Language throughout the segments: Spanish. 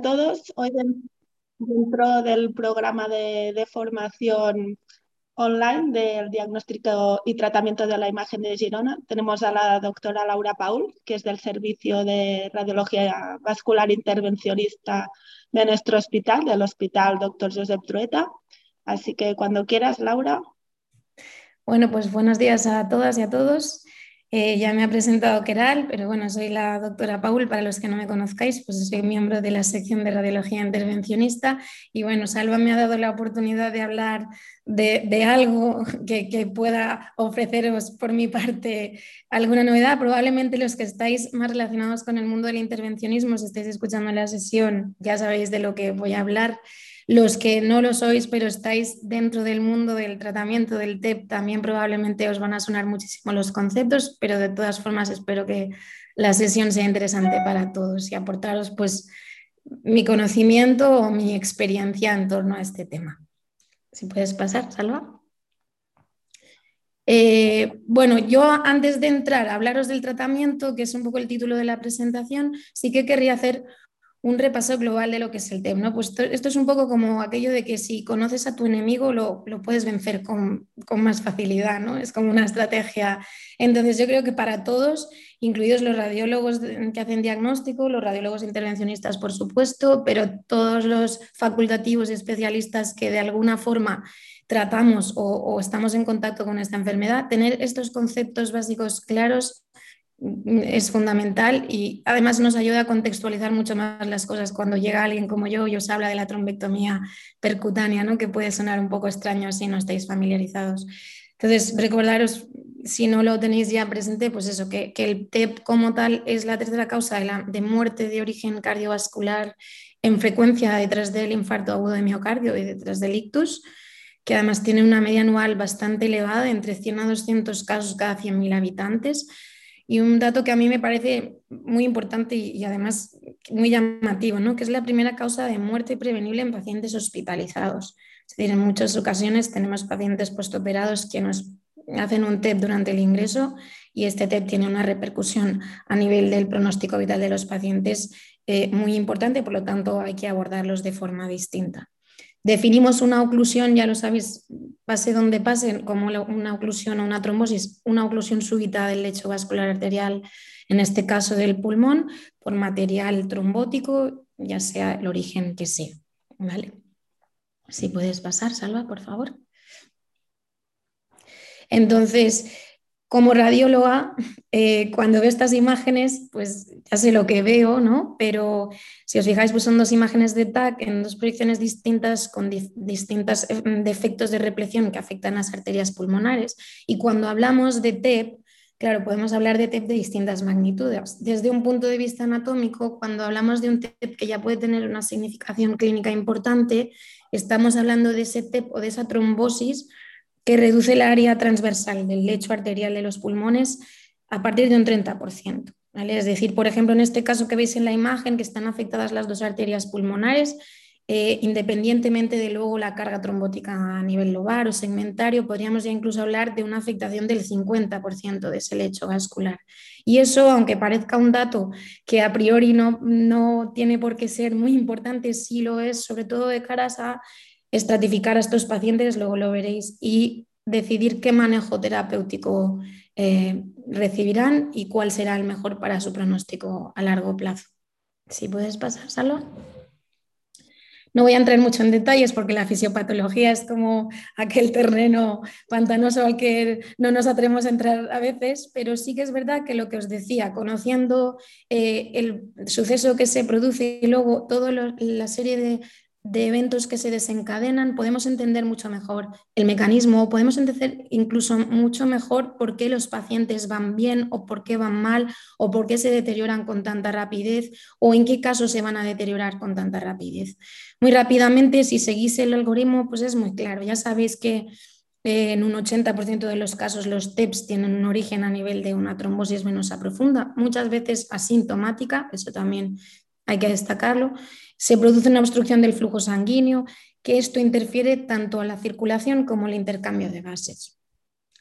todos. Hoy dentro del programa de, formación online del diagnóstico y tratamiento de la imagen de Girona tenemos a la doctora Laura Paul, que es del Servicio de Radiología Vascular Intervencionista de nuestro hospital, del Hospital Dr. Josep Trueta. Así que cuando quieras, Laura. Bueno, pues buenos días a todas y a todos. Eh, ya me ha presentado Keral, pero bueno, soy la doctora Paul, para los que no me conozcáis, pues soy miembro de la sección de radiología intervencionista y bueno, Salva me ha dado la oportunidad de hablar de, algo que, pueda ofreceros por mi parte alguna novedad. Probablemente los que estáis más relacionados con el mundo del intervencionismo, si estáis escuchando la sesión, ya sabéis de lo que voy a hablar. Los que no lo sois, pero estáis dentro del mundo del tratamiento del TEP, también probablemente os van a sonar muchísimo los conceptos, pero de todas formas espero que la sesión sea interesante para todos y aportaros pues mi conocimiento o mi experiencia en torno a este tema. Si puedes pasar, Salva. Eh, bueno, yo antes de entrar a hablaros del tratamiento, que es un poco el título de la presentación, sí que querría hacer un repaso global de lo que es el TEP. ¿no? Pues esto, es un poco como aquello de que si conoces a tu enemigo lo, puedes vencer con, más facilidad, ¿no? es como una estrategia. Entonces yo creo que para todos, incluidos los radiólogos que hacen diagnóstico, los radiólogos intervencionistas por supuesto, pero todos los facultativos y especialistas que de alguna forma tratamos o estamos en contacto con esta enfermedad, tener estos conceptos básicos claros es fundamental y además nos ayuda a contextualizar mucho más las cosas cuando llega alguien como yo y os habla de la trombectomía percutánea, ¿no? que puede sonar un poco extraño si no estáis familiarizados. Entonces, recordaros, si no lo tenéis ya presente, pues eso, que, el TEP como tal es la tercera causa de, de muerte de origen cardiovascular en frecuencia detrás del infarto agudo de miocardio y detrás del ictus, que además tiene una media anual bastante elevada, entre 100 a 200 casos cada 100.000 habitantes y un dato que a mí me parece muy importante y, además muy llamativo, ¿no? que es la primera causa de muerte prevenible en pacientes hospitalizados. Es decir, en muchas ocasiones tenemos pacientes postoperados que nos hacen un TEP durante el ingreso y este TEP tiene una repercusión a nivel del pronóstico vital de los pacientes eh, muy importante, por lo tanto hay que abordarlos de forma distinta. Definimos una oclusión, ya lo sabéis, pase donde pase, como una oclusión o una trombosis, una oclusión súbita del lecho vascular arterial, en este caso del pulmón, por material trombótico, ya sea el origen que sea. ¿Vale? Si puedes pasar, Salva, por favor. Entonces, como radióloga, eh, cuando veo estas imágenes, pues ya sé lo que veo, ¿no? Pero si os fijáis, pues son dos imágenes de TAC en dos proyecciones distintas con distintos eh, defectos de repleción que afectan las arterias pulmonares. Y cuando hablamos de TEP, claro, podemos hablar de TEP de distintas magnitudes. Desde un punto de vista anatómico, cuando hablamos de un TEP que ya puede tener una significación clínica importante, estamos hablando de ese TEP o de esa trombosis que reduce el área transversal del lecho arterial de los pulmones a partir de un 30%. Es decir, por ejemplo, en este caso que veis en la imagen, que están afectadas las dos arterias pulmonares, eh, independientemente de luego la carga trombótica a nivel lobar o segmentario, podríamos ya incluso hablar de una afectación del 50% de ese lecho vascular. Y eso, aunque parezca un dato que a priori no, no tiene por qué ser muy importante, sí lo es, sobre todo de caras a estratificar a estos pacientes, luego lo veréis, y decidir qué manejo terapéutico eh, recibirán y cuál será el mejor para su pronóstico a largo plazo. Si puedes pasar, Salva. No voy a entrar mucho en detalles porque la fisiopatología es como aquel terreno pantanoso al que no nos atrevemos a entrar a veces, pero sí que es verdad que lo que os decía, conociendo eh, el suceso que se produce y luego toda la serie de de eventos que se desencadenan, podemos entender mucho mejor el mecanismo, podemos entender incluso mucho mejor por qué los pacientes van bien o por qué van mal o por qué se deterioran con tanta rapidez o en qué casos se van a deteriorar con tanta rapidez. Muy rápidamente, si seguís el algoritmo, pues es muy claro. Ya sabéis que eh, en un 80% de los casos los TEPS tienen un origen a nivel de una trombosis venosa profunda, muchas veces asintomática, eso también hay que destacarlo, se produce una obstrucción del flujo sanguíneo, que esto interfiere tanto a la circulación como al intercambio de gases.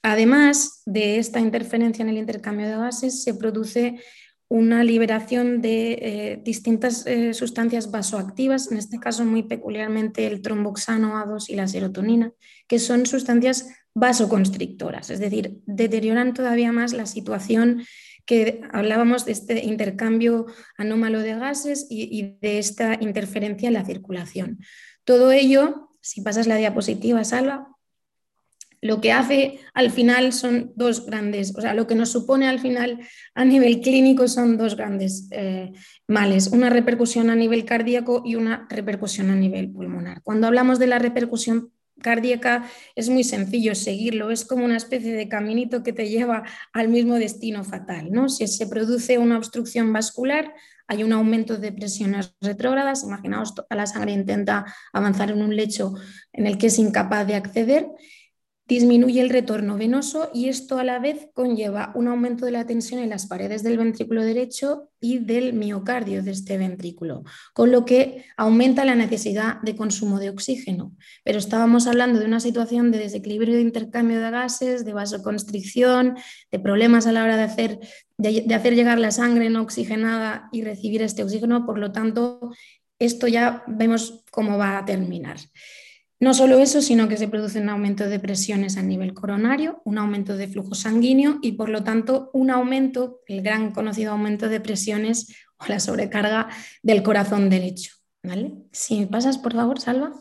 Además de esta interferencia en el intercambio de gases, se produce una liberación de eh, distintas eh, sustancias vasoactivas, en este caso muy peculiarmente el tromboxano A2 y la serotonina, que son sustancias vasoconstrictoras, es decir, deterioran todavía más la situación que hablábamos de este intercambio anómalo de gases y, de esta interferencia en la circulación. Todo ello, si pasas la diapositiva, Salva, lo que hace al final son dos grandes, o sea, lo que nos supone al final a nivel clínico son dos grandes eh, males, una repercusión a nivel cardíaco y una repercusión a nivel pulmonar. Cuando hablamos de la repercusión cardíaca es muy sencillo seguirlo, es como una especie de caminito que te lleva al mismo destino fatal. ¿no? Si se produce una obstrucción vascular, hay un aumento de presiones retrógradas, imaginaos, a la sangre intenta avanzar en un lecho en el que es incapaz de acceder disminuye el retorno venoso y esto a la vez conlleva un aumento de la tensión en las paredes del ventrículo derecho y del miocardio de este ventrículo, con lo que aumenta la necesidad de consumo de oxígeno. Pero estábamos hablando de una situación de desequilibrio de intercambio de gases, de vasoconstricción, de problemas a la hora de hacer, de hacer llegar la sangre no oxigenada y recibir este oxígeno, por lo tanto, esto ya vemos cómo va a terminar. No solo eso, sino que se produce un aumento de presiones a nivel coronario, un aumento de flujo sanguíneo y por lo tanto un aumento, el gran conocido aumento de presiones o la sobrecarga del corazón derecho. ¿vale? Si pasas, por favor, Salva.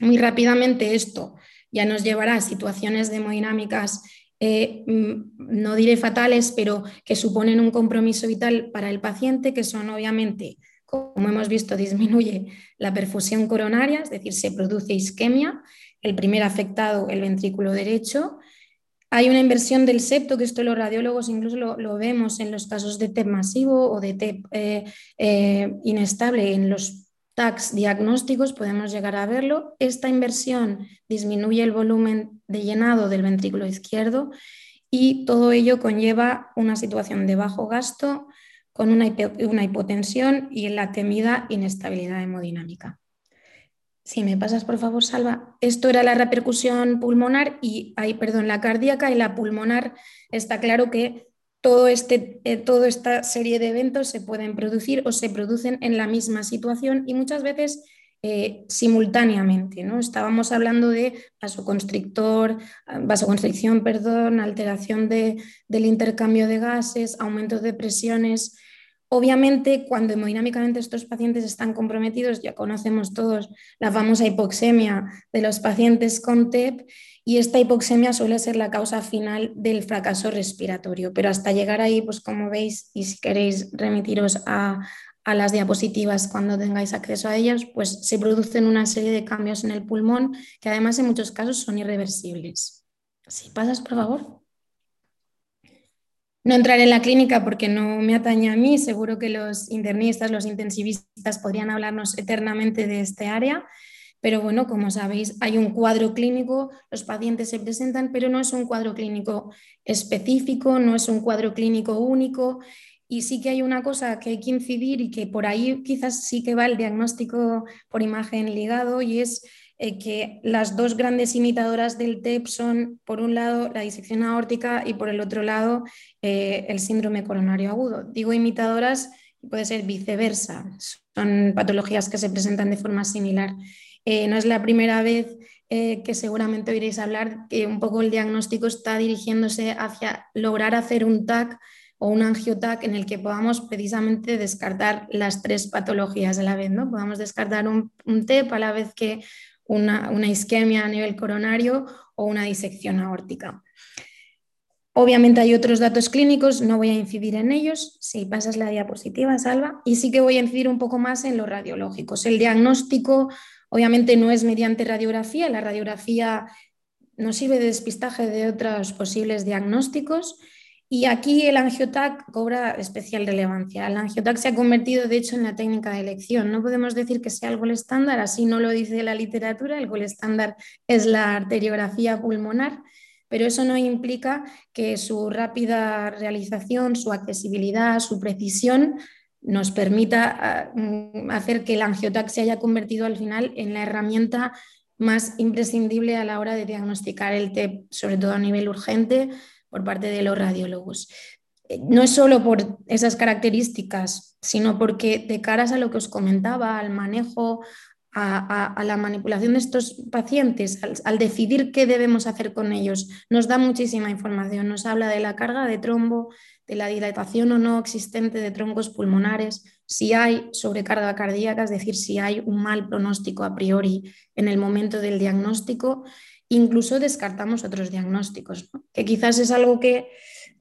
Muy rápidamente esto ya nos llevará a situaciones hemodinámicas, eh, mm, no diré fatales, pero que suponen un compromiso vital para el paciente, que son obviamente como hemos visto, disminuye la perfusión coronaria, es decir, se produce isquemia, el primer afectado, el ventrículo derecho. Hay una inversión del septo, que esto los radiólogos incluso lo, vemos en los casos de TEP masivo o de TEP eh, eh, inestable en los TACs diagnósticos, podemos llegar a verlo. Esta inversión disminuye el volumen de llenado del ventrículo izquierdo y todo ello conlleva una situación de bajo gasto, con una, hipotensión y la temida inestabilidad hemodinámica. Si me pasas, por favor, Salva. Esto era la repercusión pulmonar y, hay perdón, la cardíaca y la pulmonar. Está claro que todo este, eh, toda esta serie de eventos se pueden producir o se producen en la misma situación y muchas veces eh, simultáneamente. ¿no? Estábamos hablando de vasoconstrictor, vasoconstricción, perdón, alteración de, del intercambio de gases, aumentos de presiones. Obviamente, cuando hemodinámicamente estos pacientes están comprometidos, ya conocemos todos la famosa hipoxemia de los pacientes con TEP y esta hipoxemia suele ser la causa final del fracaso respiratorio. Pero hasta llegar ahí, pues como veis, y si queréis remitiros a, a las diapositivas cuando tengáis acceso a ellas, pues se producen una serie de cambios en el pulmón que además en muchos casos son irreversibles. Si pasas, por favor. No entraré en la clínica porque no me atañe a mí, seguro que los internistas, los intensivistas podrían hablarnos eternamente de este área, pero bueno, como sabéis, hay un cuadro clínico, los pacientes se presentan, pero no es un cuadro clínico específico, no es un cuadro clínico único y sí que hay una cosa que hay que incidir y que por ahí quizás sí que va el diagnóstico por imagen ligado y es eh, que las dos grandes imitadoras del TEP son, por un lado, la disección aórtica y por el otro lado, eh, el síndrome coronario agudo. Digo imitadoras, puede ser viceversa, son patologías que se presentan de forma similar. Eh, no es la primera vez que seguramente oiréis hablar que un poco el diagnóstico está dirigiéndose hacia lograr hacer un TAC o un angiotac en el que podamos precisamente descartar las tres patologías a la vez, ¿no? Podamos descartar un, TEP a la vez que una, isquemia a nivel coronario o una disección aórtica. Obviamente hay otros datos clínicos, no voy a incidir en ellos, si pasas la diapositiva, Salva, y sí que voy a incidir un poco más en los radiológicos. El diagnóstico obviamente no es mediante radiografía, la radiografía nos sirve de despistaje de otros posibles diagnósticos y aquí el angiotac cobra especial relevancia. El angiotac se ha convertido, de hecho, en la técnica de elección. No podemos decir que sea el gol estándar, así no lo dice la literatura. El gol estándar es la arteriografía pulmonar, pero eso no implica que su rápida realización, su accesibilidad, su precisión nos permita ah, hacer que el angiotac se haya convertido al final en la herramienta más imprescindible a la hora de diagnosticar el TEP, sobre todo a nivel urgente, por parte de los radiólogos. no es solo por esas características, sino porque de caras a lo que os comentaba, al manejo, a, la manipulación de estos pacientes, al, decidir qué debemos hacer con ellos, nos da muchísima información. Nos habla de la carga de trombo, de la dilatación o no existente de troncos pulmonares, si hay sobrecarga cardíaca, es decir, si hay un mal pronóstico a priori en el momento del diagnóstico, incluso descartamos otros diagnósticos, que quizás es algo que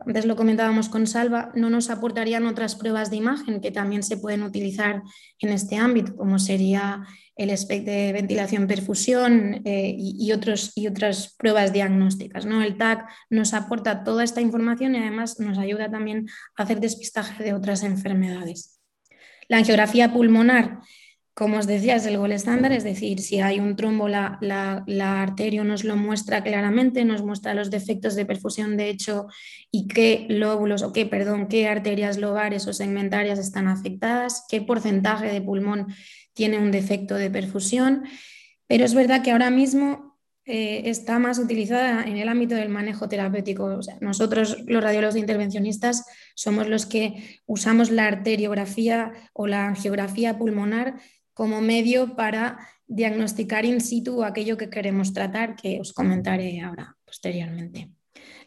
antes lo comentábamos con Salva, no nos aportarían otras pruebas de imagen que también se pueden utilizar en este ámbito, como sería el espectro de ventilación-perfusión eh, y, otros, y otras pruebas diagnósticas. ¿no? El TAC nos aporta toda esta información y además nos ayuda también a hacer despistaje de otras enfermedades. La angiografía pulmonar como os decía, es el gol estándar, es decir, si hay un trombo, la, la, arteria nos lo muestra claramente, nos muestra los defectos de perfusión de hecho y qué lóbulos, o qué, perdón, qué arterias lobares o segmentarias están afectadas, qué porcentaje de pulmón tiene un defecto de perfusión. Pero es verdad que ahora mismo eh, está más utilizada en el ámbito del manejo terapéutico. nosotros, los radiólogos intervencionistas, somos los que usamos la arteriografía o la angiografía pulmonar como medio para diagnosticar in situ aquello que queremos tratar, que os comentaré ahora posteriormente.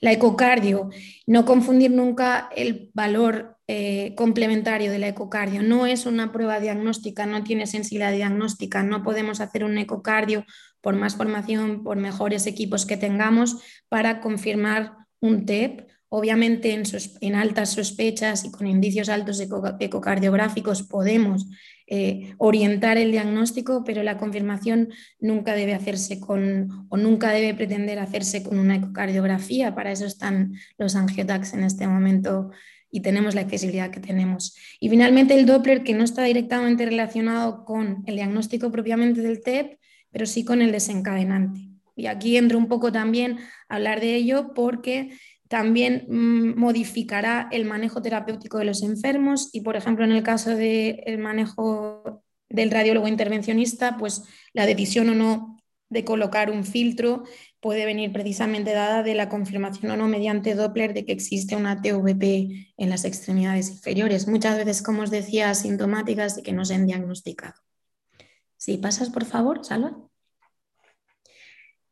La ecocardio, no confundir nunca el valor eh, complementario de la ecocardio. No es una prueba diagnóstica, no tiene sensibilidad diagnóstica, no podemos hacer un ecocardio por más formación, por mejores equipos que tengamos para confirmar un TEP. Obviamente en, altas sospechas y con indicios altos ecocardiográficos podemos eh, orientar el diagnóstico, pero la confirmación nunca debe hacerse con o nunca debe pretender hacerse con una ecocardiografía. Para eso están los angiotacs en este momento y tenemos la accesibilidad que tenemos. Y finalmente el Doppler, que no está directamente relacionado con el diagnóstico propiamente del TEP, pero sí con el desencadenante. Y aquí entro un poco también a hablar de ello porque también mm, modificará el manejo terapéutico de los enfermos y, por ejemplo, en el caso del manejo del radiólogo intervencionista, pues la decisión o no de colocar un filtro puede venir precisamente dada de la confirmación o no mediante Doppler de que existe una TVP en las extremidades inferiores, muchas veces, como os decía, asintomáticas de que no se han diagnosticado. Si pasas, por favor, Salva.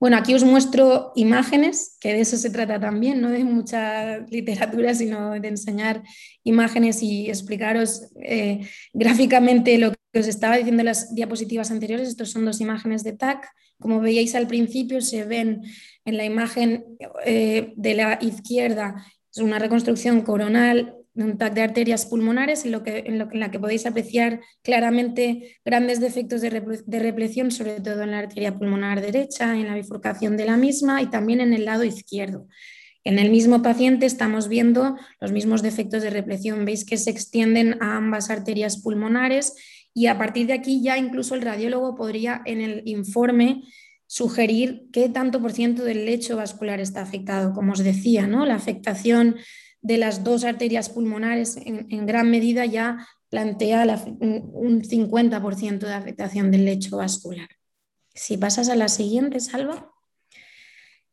Bueno, aquí os muestro imágenes, que de eso se trata también, no de mucha literatura, sino de enseñar imágenes y explicaros eh, gráficamente lo que os estaba diciendo en las diapositivas anteriores. Estos son dos imágenes de TAC. Como veíais al principio, se ven en la imagen eh, de la izquierda, es una reconstrucción coronal un TAC de arterias pulmonares en, lo que, en, lo, en, la que podéis apreciar claramente grandes defectos de, de repleción, sobre todo en la arteria pulmonar derecha, en la bifurcación de la misma y también en el lado izquierdo. En el mismo paciente estamos viendo los mismos defectos de repleción. Veis que se extienden a ambas arterias pulmonares y a partir de aquí ya incluso el radiólogo podría en el informe sugerir qué tanto por ciento del lecho vascular está afectado. Como os decía, ¿no? la afectación de las dos arterias pulmonares en, gran medida ya plantea un 50% de afectación del lecho vascular. Si pasas a la siguiente, Salva.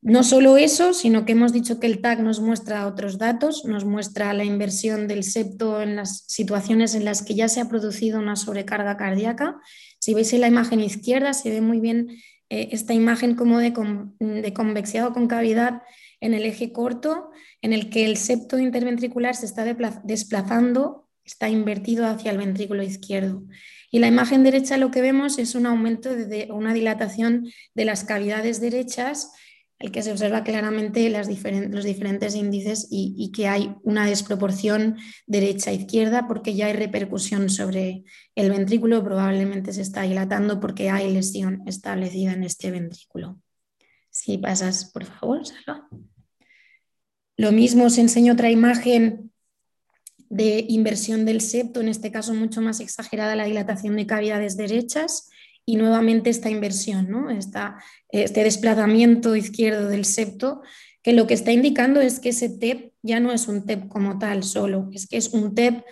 No solo eso, sino que hemos dicho que el TAC nos muestra otros datos, nos muestra la inversión del septo en las situaciones en las que ya se ha producido una sobrecarga cardíaca. Si veis en la imagen izquierda, se ve muy bien eh, esta imagen como de, de convexidad o concavidad en el eje corto, en el que el septo interventricular se está desplazando, está invertido hacia el ventrículo izquierdo. Y la imagen derecha lo que vemos es un aumento de una dilatación de las cavidades derechas, el que se observa claramente los diferentes índices y, y, que hay una desproporción derecha-izquierda porque ya hay repercusión sobre el ventrículo, probablemente se está dilatando porque hay lesión establecida en este ventrículo. Si pasas, por favor, Salva. Lo mismo os enseño otra imagen de inversión del septo, en este caso mucho más exagerada la dilatación de cavidades derechas y nuevamente esta inversión, ¿no? este desplazamiento izquierdo del septo, que lo que está indicando es que ese TEP ya no es un TEP como tal solo, es que es un TEP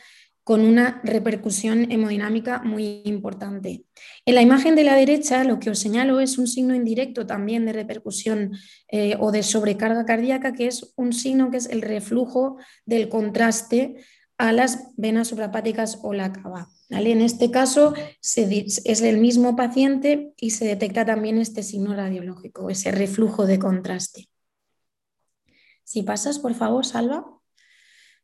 con una repercusión hemodinámica muy importante. En la imagen de la derecha lo que os señalo es un signo indirecto también de repercusión eh, o de sobrecarga cardíaca, que es un signo que es el reflujo del contraste a las venas suprapáticas o la cava. En este caso es el mismo paciente y se detecta también este signo radiológico, ese reflujo de contraste. Si pasas, por favor, Salva.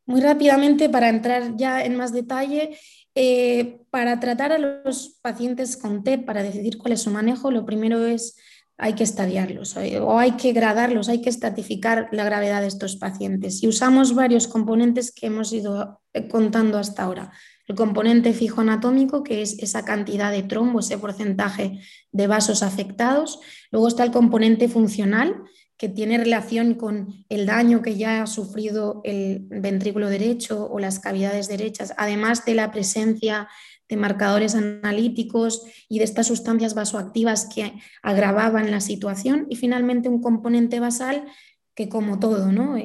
Muy rápidamente, para entrar ya en más detalle, eh, para tratar a los pacientes con TEP, para decidir cuál es su manejo, lo primero es hay que estadiarlos o hay que gradarlos, hay que estratificar la gravedad de estos pacientes. Y usamos varios componentes que hemos ido eh, contando hasta ahora. El componente fijo anatómico, que es esa cantidad de trombo, ese porcentaje de vasos afectados. Luego está el componente funcional, que tiene relación con el daño que ya ha sufrido el ventrículo derecho o las cavidades derechas, además de la presencia de marcadores analíticos y de estas sustancias vasoactivas que agravaban la situación. Y finalmente un componente basal que como todo, ¿no?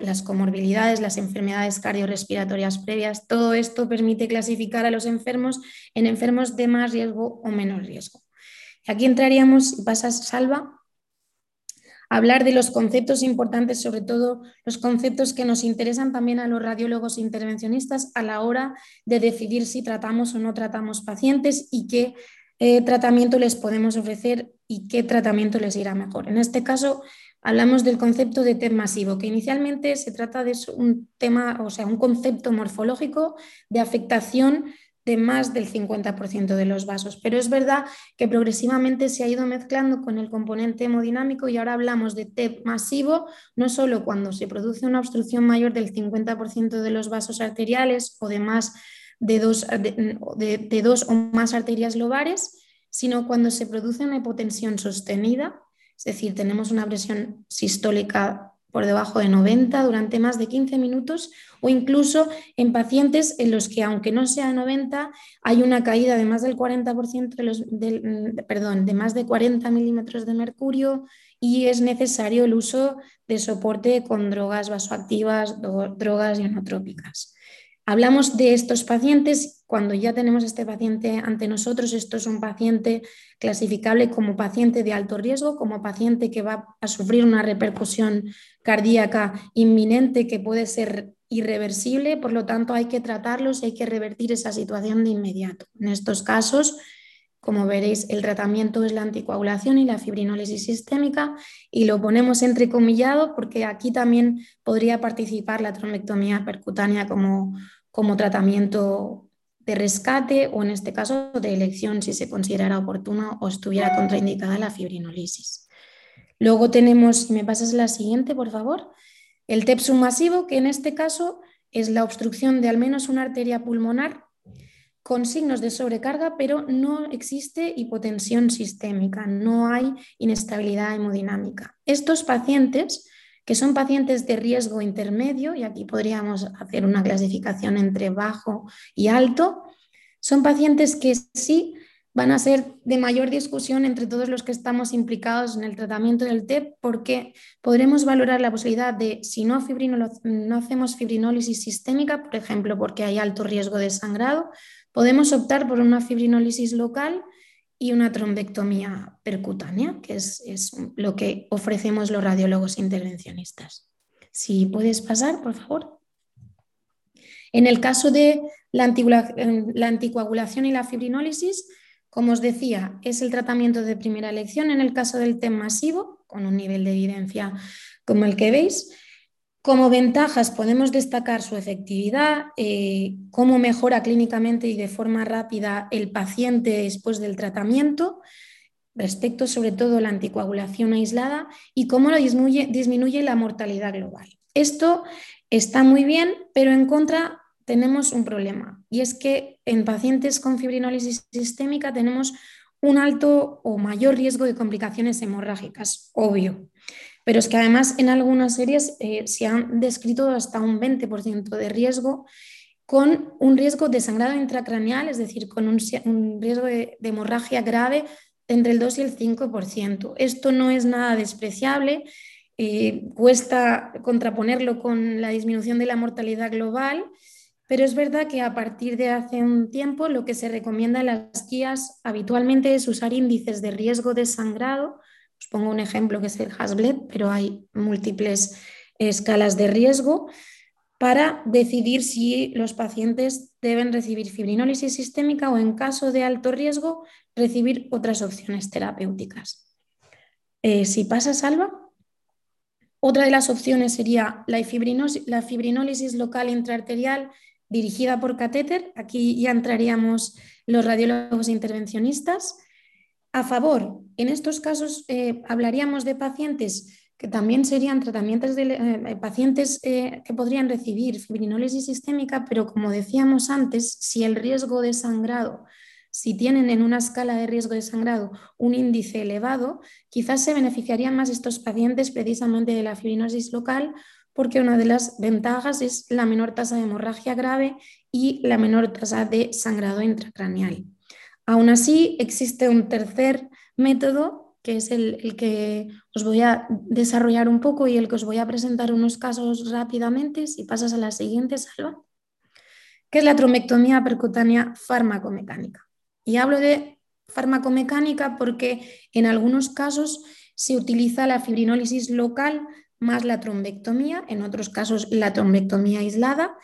las comorbilidades, las enfermedades cardiorrespiratorias previas, todo esto permite clasificar a los enfermos en enfermos de más riesgo o menos riesgo. Aquí entraríamos, y pasas, Salva, hablar de los conceptos importantes, sobre todo los conceptos que nos interesan también a los radiólogos intervencionistas a la hora de decidir si tratamos o no tratamos pacientes y qué eh, tratamiento les podemos ofrecer y qué tratamiento les irá mejor. En este caso, hablamos del concepto de TEP masivo, que inicialmente se trata de un tema, o sea, un concepto morfológico de afectación de más del 50% de los vasos. Pero es verdad que progresivamente se ha ido mezclando con el componente hemodinámico y ahora hablamos de TEP masivo, no solo cuando se produce una obstrucción mayor del 50% de los vasos arteriales o de más de dos, de dos o más arterias lobares, sino cuando se produce una hipotensión sostenida, es decir, tenemos una presión sistólica por debajo de 90 durante más de 15 minutos o incluso en pacientes en los que aunque no sea 90 hay una caída de más del 40% de, los, perdón, de más de 40 milímetros de mercurio y es necesario el uso de soporte con drogas vasoactivas, drogas ionotrópicas. Hablamos de estos pacientes cuando ya tenemos este paciente ante nosotros. Esto es un paciente clasificable como paciente de alto riesgo, como paciente que va a sufrir una repercusión cardíaca inminente que puede ser irreversible. Por lo tanto, hay que tratarlos y hay que revertir esa situación de inmediato. En estos casos, como veréis, el tratamiento es la anticoagulación y la fibrinólisis sistémica y lo ponemos entrecomillado porque aquí también podría participar la trombectomía percutánea como, como tratamiento de rescate o en este caso de elección si se considerara oportuno o estuviera contraindicada la fibrinólisis. Luego tenemos, si me pasas la siguiente, por favor, el TEP masivo, que en este caso es la obstrucción de al menos una arteria pulmonar con signos de sobrecarga, pero no existe hipotensión sistémica, no hay inestabilidad hemodinámica. Estos pacientes, que son pacientes de riesgo intermedio, y aquí podríamos hacer una clasificación entre bajo y alto, son pacientes que sí van a ser de mayor discusión entre todos los que estamos implicados en el tratamiento del TEP porque podremos valorar la posibilidad de, si no, hacemos fibrinólisis sistémica, por ejemplo, porque hay alto riesgo de sangrado, Podemos optar por una fibrinólisis local y una trombectomía percutánea, que es, lo que ofrecemos los radiólogos intervencionistas. Si puedes pasar, por favor. En el caso de la, anticoagulación y la fibrinólisis, como os decía, es el tratamiento de primera elección en el caso del TEM masivo, con un nivel de evidencia como el que veis. Como ventajas podemos destacar su efectividad, eh, cómo mejora clínicamente y de forma rápida el paciente después del tratamiento, respecto sobre todo a la anticoagulación aislada y cómo disminuye, disminuye la mortalidad global. Esto está muy bien, pero en contra tenemos un problema y es que en pacientes con fibrinólisis sistémica tenemos un alto o mayor riesgo de complicaciones hemorrágicas, obvio. Pero es que además en algunas series eh, se han descrito hasta un 20% de riesgo con un riesgo de sangrado intracraneal, es decir, con un, riesgo de, hemorragia grave entre el 2 y el 5%. Esto no es nada despreciable, eh, cuesta contraponerlo con la disminución de la mortalidad global, pero es verdad que a partir de hace un tiempo lo que se recomienda en las guías habitualmente es usar índices de riesgo de sangrado. Os pongo un ejemplo que es el Hasbled, pero hay múltiples escalas de riesgo para decidir si los pacientes deben recibir fibrinólisis sistémica o en caso de alto riesgo recibir otras opciones terapéuticas. Eh, si pasa, Salva. Otra de las opciones sería la, la fibrinólisis local intraarterial dirigida por catéter. Aquí ya entraríamos los radiólogos intervencionistas. A favor, en estos casos eh, hablaríamos de pacientes que también serían tratamientos de eh, pacientes eh, que podrían recibir fibrinólisis sistémica, pero como decíamos antes, si el riesgo de sangrado, si tienen en una escala de riesgo de sangrado un índice elevado, quizás se beneficiarían más estos pacientes precisamente de la fibrinosis local, porque una de las ventajas es la menor tasa de hemorragia grave y la menor tasa de sangrado intracraneal. Aún así, existe un tercer método que es el, que os voy a desarrollar un poco y el que os voy a presentar unos casos rápidamente, si pasas a la siguiente, Salva, que es la trombectomía percutánea farmacomecánica. Y hablo de farmacomecánica porque en algunos casos se utiliza la fibrinólisis local más la trombectomía, en otros casos la trombectomía aislada.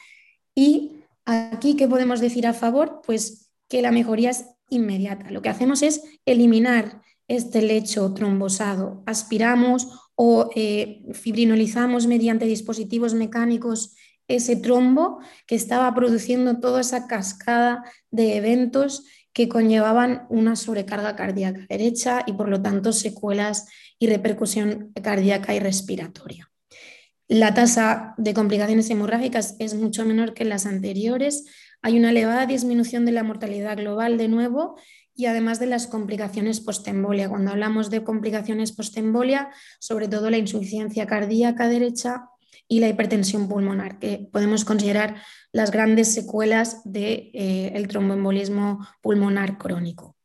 Y aquí, ¿qué podemos decir a favor? Pues que la mejoría es inmediata. Lo que hacemos es eliminar este lecho trombosado. Aspiramos o eh, fibrinolizamos mediante dispositivos mecánicos ese trombo que estaba produciendo toda esa cascada de eventos que conllevaban una sobrecarga cardíaca derecha y por lo tanto secuelas y repercusión cardíaca y respiratoria. La tasa de complicaciones hemorrágicas es mucho menor que las anteriores. Hay una elevada disminución de la mortalidad global de nuevo y además de las complicaciones postembolia. Cuando hablamos de complicaciones postembolia, sobre todo la insuficiencia cardíaca derecha y la hipertensión pulmonar, que podemos considerar las grandes secuelas del de, eh, tromboembolismo pulmonar crónico.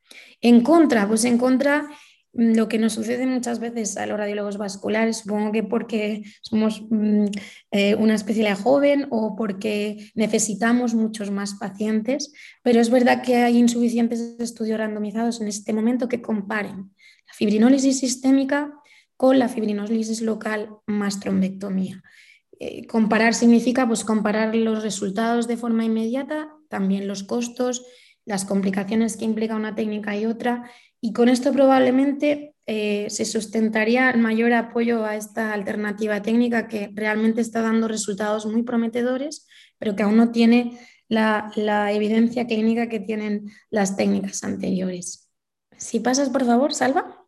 En contra, pues en contra lo que nos sucede muchas veces a los radiólogos vasculares, supongo que porque somos mm, eh, una especialidad joven o porque necesitamos muchos más pacientes, pero es verdad que hay insuficientes estudios randomizados en este momento que comparen la fibrinólisis sistémica con la fibrinólisis local más trombectomía. Eh, comparar significa pues, comparar los resultados de forma inmediata, también los costos, las complicaciones que implica una técnica y otra y con esto probablemente eh, se sustentaría el mayor apoyo a esta alternativa técnica que realmente está dando resultados muy prometedores, pero que aún no tiene la, evidencia clínica que tienen las técnicas anteriores. Si pasas, por favor, Salva.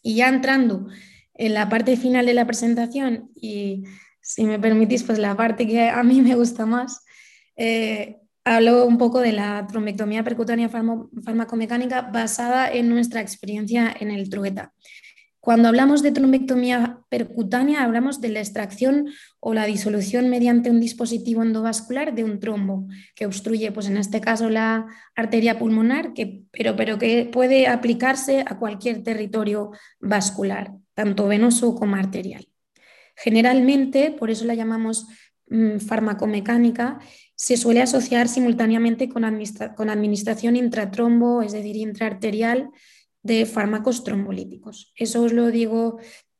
Y ya entrando en la parte final de la presentación y si me permitís, pues la parte que a mí me gusta más, eh, hablo un poco de la trombectomía percutánea farmacomecánica basada en nuestra experiencia en el Trueta. Cuando hablamos de trombectomía percutánea, hablamos de la extracción o la disolución mediante un dispositivo endovascular de un trombo que obstruye, pues en este caso, la arteria pulmonar, que, pero, pero que puede aplicarse a cualquier territorio vascular, tanto venoso como arterial. Generalmente, por eso la llamamos mm, farmacomecánica, se suele asociar simultáneamente con, administración intratrombo, es decir, intraarterial de fármacos trombolíticos. Eso os lo digo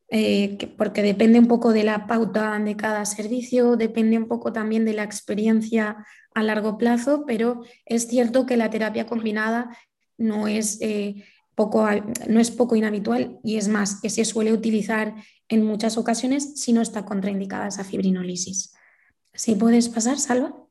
eh, porque depende un poco de la pauta de cada servicio, depende un poco también de la experiencia a largo plazo, pero es cierto que la terapia combinada no es, eh, poco, no es poco inhabitual y es más, que se suele utilizar en muchas ocasiones si no está contraindicada esa fibrinolisis. ¿Sí puedes pasar, Salva?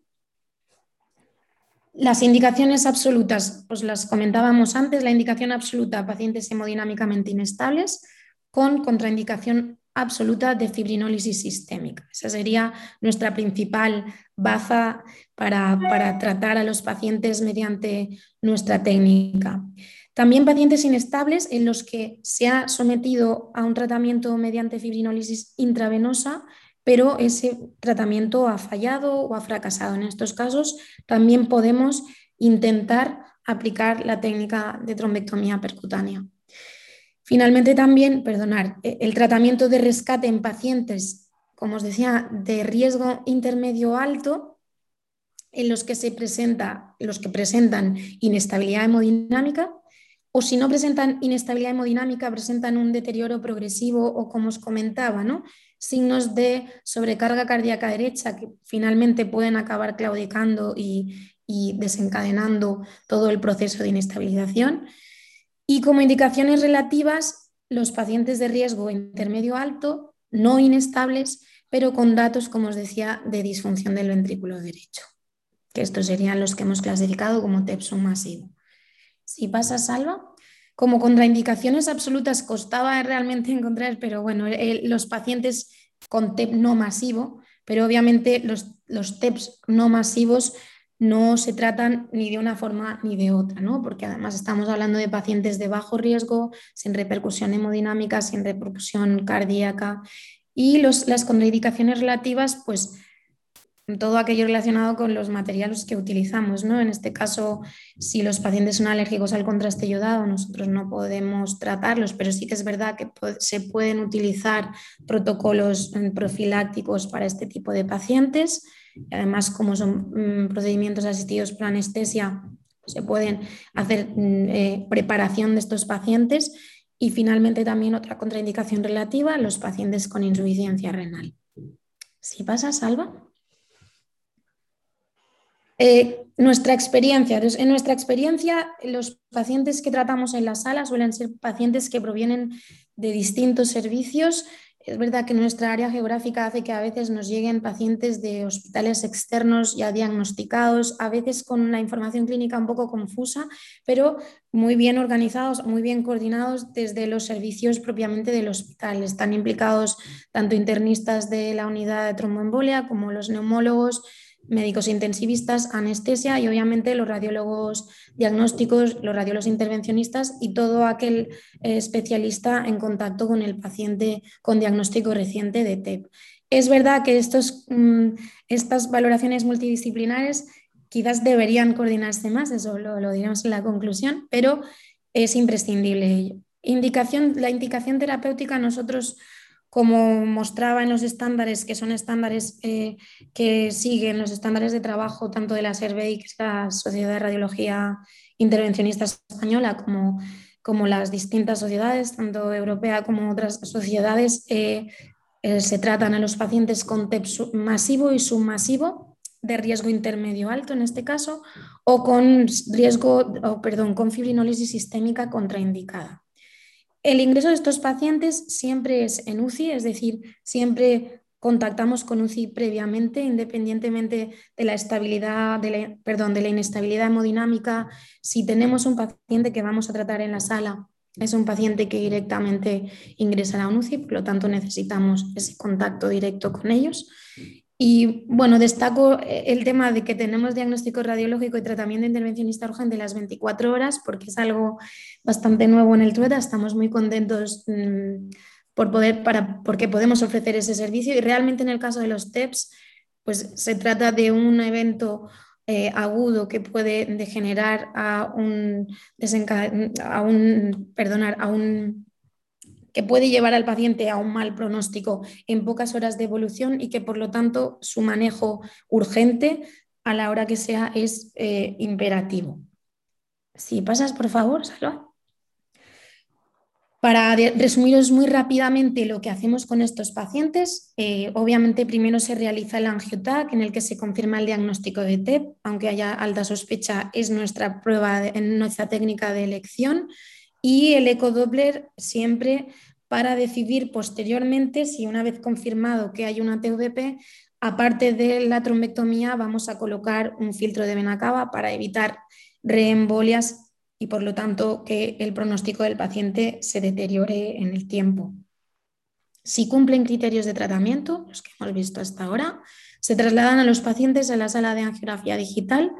Las indicaciones absolutas, pues las comentábamos antes, la indicación absoluta a pacientes hemodinámicamente inestables con contraindicación absoluta de fibrinólisis sistémica. Esa sería nuestra principal baza para, para tratar a los pacientes mediante nuestra técnica. También pacientes inestables en los que se ha sometido a un tratamiento mediante fibrinólisis intravenosa pero ese tratamiento ha fallado o ha fracasado. En estos casos también podemos intentar aplicar la técnica de trombectomía percutánea. Finalmente también, perdonar, e, el tratamiento de rescate en pacientes, como os decía, de riesgo intermedio alto, en los que se presenta, los que presentan inestabilidad hemodinámica, o si no presentan inestabilidad hemodinámica, presentan un deterioro progresivo o como os comentaba, ¿no? Signos de sobrecarga cardíaca derecha que finalmente pueden acabar claudicando y, y desencadenando todo el proceso de inestabilización. Y como indicaciones relativas, los pacientes de riesgo intermedio alto, no inestables, pero con datos, como os decía, de disfunción del ventrículo derecho, que estos serían los que hemos clasificado como TEP masivo. Si pasa, Salva. Como contraindicaciones absolutas costaba realmente encontrar, pero bueno, los pacientes con TEP no masivo, pero obviamente los, los TEPs no masivos no se tratan ni de una forma ni de otra, ¿no? porque además estamos hablando de pacientes de bajo riesgo, sin repercusión hemodinámica, sin repercusión cardíaca y los, las contraindicaciones relativas, pues todo aquello relacionado con los materiales que utilizamos. ¿no? En este caso, si los pacientes son alérgicos al contraste yodado, nosotros no podemos tratarlos, pero sí que es verdad que se pueden utilizar protocolos mm, profilácticos para este tipo de pacientes. Además, como son mm, procedimientos asistidos por anestesia, se pueden hacer mm, eh, preparación de estos pacientes. Y finalmente también otra contraindicación relativa, los pacientes con insuficiencia renal. Si pasa, Salva. Eh, nuestra experiencia, en nuestra experiencia, los pacientes que tratamos en la sala suelen ser pacientes que provienen de distintos servicios. Es verdad que nuestra área geográfica hace que a veces nos lleguen pacientes de hospitales externos ya diagnosticados, a veces con una información clínica un poco confusa, pero muy bien organizados, muy bien coordinados desde los servicios propiamente del hospital. Están implicados tanto internistas de la unidad de tromboembolia como los neumólogos, médicos intensivistas, anestesia y obviamente los radiólogos diagnósticos, los radiólogos intervencionistas y todo aquel eh, especialista en contacto con el paciente con diagnóstico reciente de TEP. Es verdad que estos, mm, estas valoraciones multidisciplinares quizás deberían coordinarse más, eso lo, lo diremos en la conclusión, pero es imprescindible ello. Indicación, la indicación terapéutica nosotros como mostraba en los estándares, que son estándares eh, que siguen los estándares de trabajo tanto de la SERVEI, que es la Sociedad de Radiología Intervencionista Española, como, como las distintas sociedades, tanto europea como otras sociedades, eh, eh, se tratan a los pacientes con TEP masivo y submasivo de riesgo intermedio alto en este caso, o con riesgo, o, perdón, con fibrinólisis sistémica contraindicada. El ingreso de estos pacientes siempre es en UCI, es decir, siempre contactamos con UCI previamente, independientemente de la estabilidad, de la, perdón, de la inestabilidad hemodinámica. Si tenemos un paciente que vamos a tratar en la sala, es un paciente que directamente ingresa a la UCI, por lo tanto necesitamos ese contacto directo con ellos. Y bueno, destaco el tema de que tenemos diagnóstico radiológico y tratamiento intervencionista urgente las 24 horas, porque es algo bastante nuevo en el TUETA. Estamos muy contentos mm, por poder, para, porque podemos ofrecer ese servicio. Y realmente en el caso de los TEPS, pues se trata de un evento eh, agudo que puede degenerar a un, a un, perdonar, a un que puede llevar al paciente a un mal pronóstico en pocas horas de evolución y que por lo tanto su manejo urgente a la hora que sea es eh, imperativo. Si pasas, por favor, Salva. Para resumiros muy rápidamente lo que hacemos con estos pacientes, eh, obviamente primero se realiza el angiotac en el que se confirma el diagnóstico de TEP, aunque haya alta sospecha, es nuestra prueba, en nuestra técnica de elección y el ecodoppler siempre para decidir posteriormente si una vez confirmado que hay una TVP, aparte de la trombectomía, vamos a colocar un filtro de vena cava para evitar reembolias y por lo tanto que el pronóstico del paciente se deteriore en el tiempo. Si cumplen criterios de tratamiento, los que hemos visto hasta ahora, se trasladan a los pacientes a la sala de angiografía digital.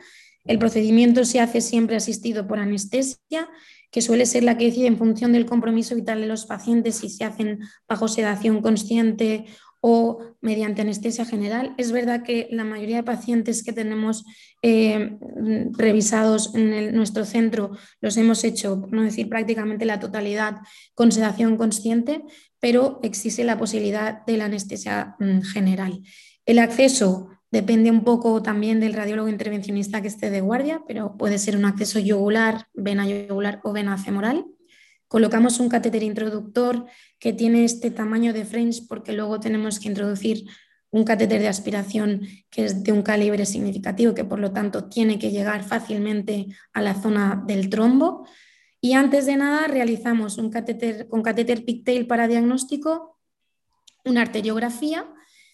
El procedimiento se hace siempre asistido por anestesia que suele ser la que decide en función del compromiso vital de los pacientes si se hacen bajo sedación consciente o mediante anestesia general. Es verdad que la mayoría de pacientes que tenemos eh, revisados en nuestro centro los hemos hecho, por no decir prácticamente la totalidad, con sedación consciente, pero existe la posibilidad de la anestesia mm, general. El acceso Depende un poco también del radiólogo intervencionista que esté de guardia, pero puede ser un acceso yugular, vena yugular o vena femoral. Colocamos un catéter introductor que tiene este tamaño de frames porque luego tenemos que introducir un catéter de aspiración que es de un calibre significativo, que por lo tanto tiene que llegar fácilmente a la zona del trombo. Y antes de nada realizamos un catéter con catéter pigtail para diagnóstico, una arteriografía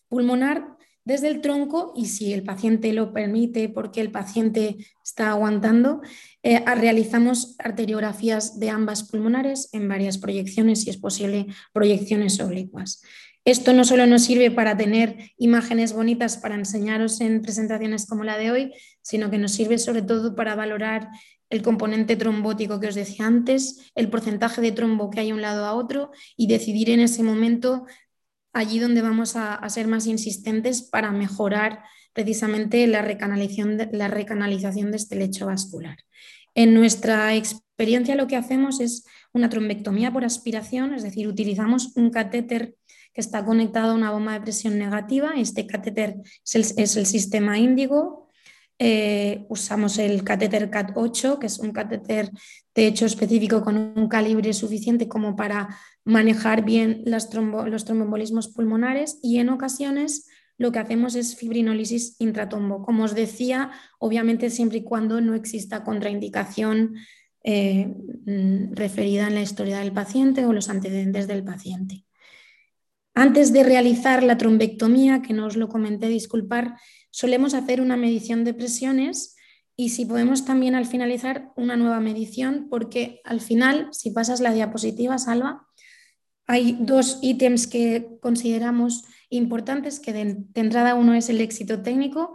pulmonar desde el tronco y si el paciente lo permite porque el paciente está aguantando, eh, realizamos arteriografías de ambas pulmonares en varias proyecciones, si es posible, proyecciones oblicuas. Esto no solo nos sirve para tener imágenes bonitas para enseñaros en presentaciones como la de hoy, sino que nos sirve sobre todo para valorar el componente trombótico que os decía antes, el porcentaje de trombo que hay un lado a otro y decidir en ese momento allí donde vamos a, ser más insistentes para mejorar precisamente la recanalización, de, este lecho vascular. En nuestra experiencia lo que hacemos es una trombectomía por aspiración, es decir, utilizamos un catéter que está conectado a una bomba de presión negativa. Este catéter es el, sistema índigo. Eh, usamos el catéter CAT8, que es un catéter de hecho específico con un calibre suficiente como para manejar bien los tromboembolismos pulmonares y en ocasiones lo que hacemos es fibrinólisis intratombo. Como os decía, obviamente siempre y cuando no exista contraindicación eh, mm, referida en la historia del paciente o los antecedentes del paciente. Antes de realizar la trombectomía, que no os lo comenté, disculpar, solemos hacer una medición de presiones y si podemos también al finalizar una nueva medición, porque al final, si pasas la diapositiva, Salva, hay dos ítems que consideramos importantes, que de, entrada uno es el éxito técnico,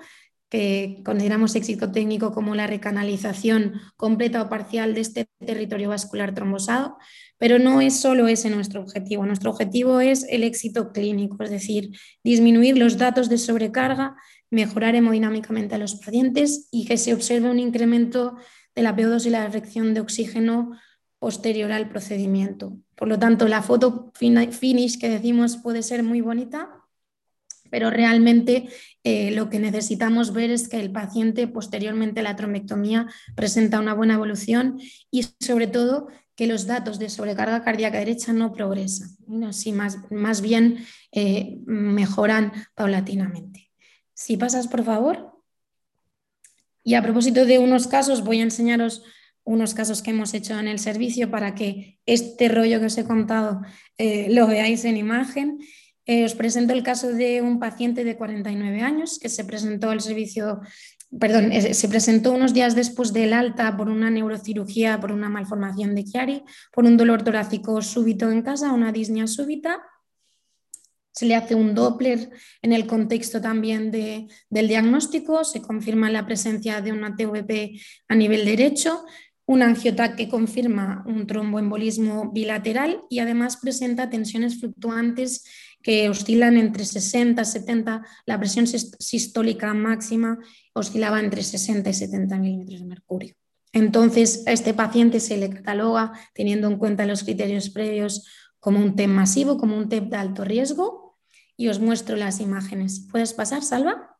que consideramos éxito técnico como la recanalización completa o parcial de este territorio vascular trombosado, pero no es solo ese nuestro objetivo. Nuestro objetivo es el éxito clínico, es decir, disminuir los datos de sobrecarga, mejorar hemodinámicamente a los pacientes y que se observe un incremento de la PO2 y la reacción de oxígeno posterior al procedimiento. Por lo tanto, la foto finish que decimos puede ser muy bonita, pero realmente eh, lo que necesitamos ver es que el paciente posteriormente a la trombectomía presenta una buena evolución y sobre todo que los datos de sobrecarga cardíaca derecha no progresan, sino más, más bien eh, mejoran paulatinamente. Si pasas, por favor. Y a propósito de unos casos, voy a enseñaros unos casos que hemos hecho en el servicio para que este rollo que os he contado eh, lo veáis en imagen. Eh, os presento el caso de un paciente de 49 años que se presentó al servicio perdón, se presentó unos días después del alta por una neurocirugía, por una malformación de Chiari, por un dolor torácico súbito en casa, una disnea súbita. Se le hace un Doppler en el contexto también del diagnóstico, se confirma la presencia de una TVP a nivel derecho, un angiotac que confirma un tromboembolismo bilateral y además presenta tensiones fluctuantes que oscilan entre 60 y 70, la presión sistólica máxima oscilaba entre 60 y 70 milímetros de mercurio. Entonces, a este paciente se le cataloga, teniendo en cuenta los criterios previos, como un TEP masivo, como un TEP de alto riesgo, y os muestro las imágenes. ¿Puedes pasar, Salva?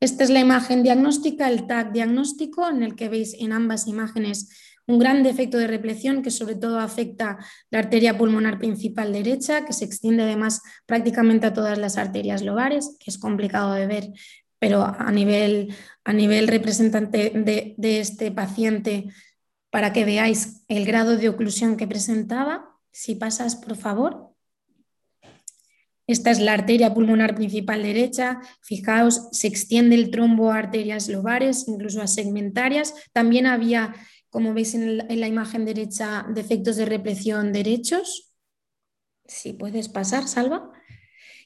Esta es la imagen diagnóstica, el TAC diagnóstico, en el que veis en ambas imágenes un gran defecto de repleción que sobre todo afecta la arteria pulmonar principal derecha, que se extiende además prácticamente a todas las arterias lobares, que es complicado de ver, pero a nivel, a nivel representante de, de este paciente, para que veáis el grado de oclusión que presentaba. Si pasas, por favor. Esta es la arteria pulmonar principal derecha. Fijaos, se extiende el trombo a arterias lobares, incluso a segmentarias. También había como veis en, la imagen derecha, defectos de represión derechos. Si puedes pasar, Salva.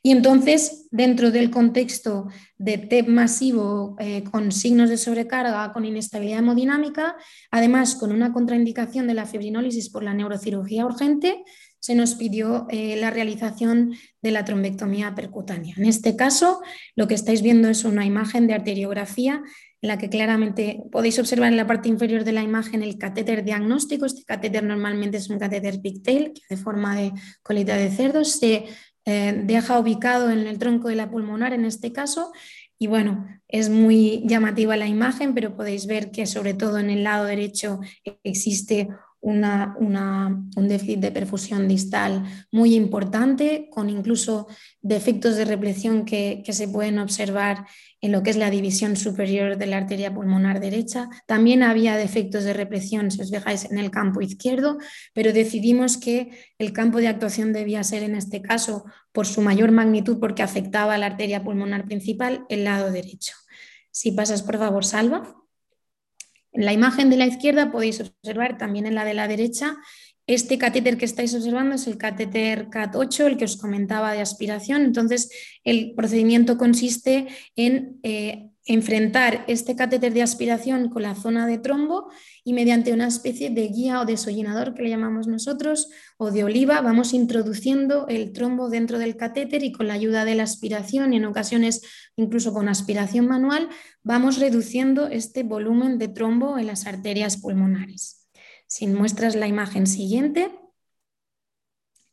Y entonces, dentro del contexto de TEP masivo eh, con signos de sobrecarga, con inestabilidad hemodinámica, además con una contraindicación de la fibrinólisis por la neurocirugía urgente, se nos pidió eh, la realización de la trombectomía percutánea. En este caso, lo que estáis viendo es una imagen de arteriografía en la que claramente podéis observar en la parte inferior de la imagen el catéter diagnóstico. Este catéter normalmente es un catéter pigtail, que de forma de colita de cerdo se eh, deja ubicado en el tronco de la pulmonar en este caso. Y bueno, es muy llamativa la imagen, pero podéis ver que sobre todo en el lado derecho existe una, un déficit de perfusión distal muy importante, con incluso defectos de represión que, que, se pueden observar en lo que es la división superior de la arteria pulmonar derecha. También había defectos de represión, si os fijáis, en el campo izquierdo, pero decidimos que el campo de actuación debía ser en este caso, por su mayor magnitud, porque afectaba a la arteria pulmonar principal, el lado derecho. Si pasas, por favor, Salva. La imagen de la izquierda podéis observar también en la de la derecha este catéter que estáis observando es el catéter CAT8, el que os comentaba de aspiración. Entonces, el procedimiento consiste en eh, enfrentar este catéter de aspiración con la zona de trombo y mediante una especie de guía o desollinador que le llamamos nosotros o de oliva vamos introduciendo el trombo dentro del catéter y con la ayuda de la aspiración y en ocasiones incluso con aspiración manual vamos reduciendo este volumen de trombo en las arterias pulmonares. Si muestras la imagen siguiente,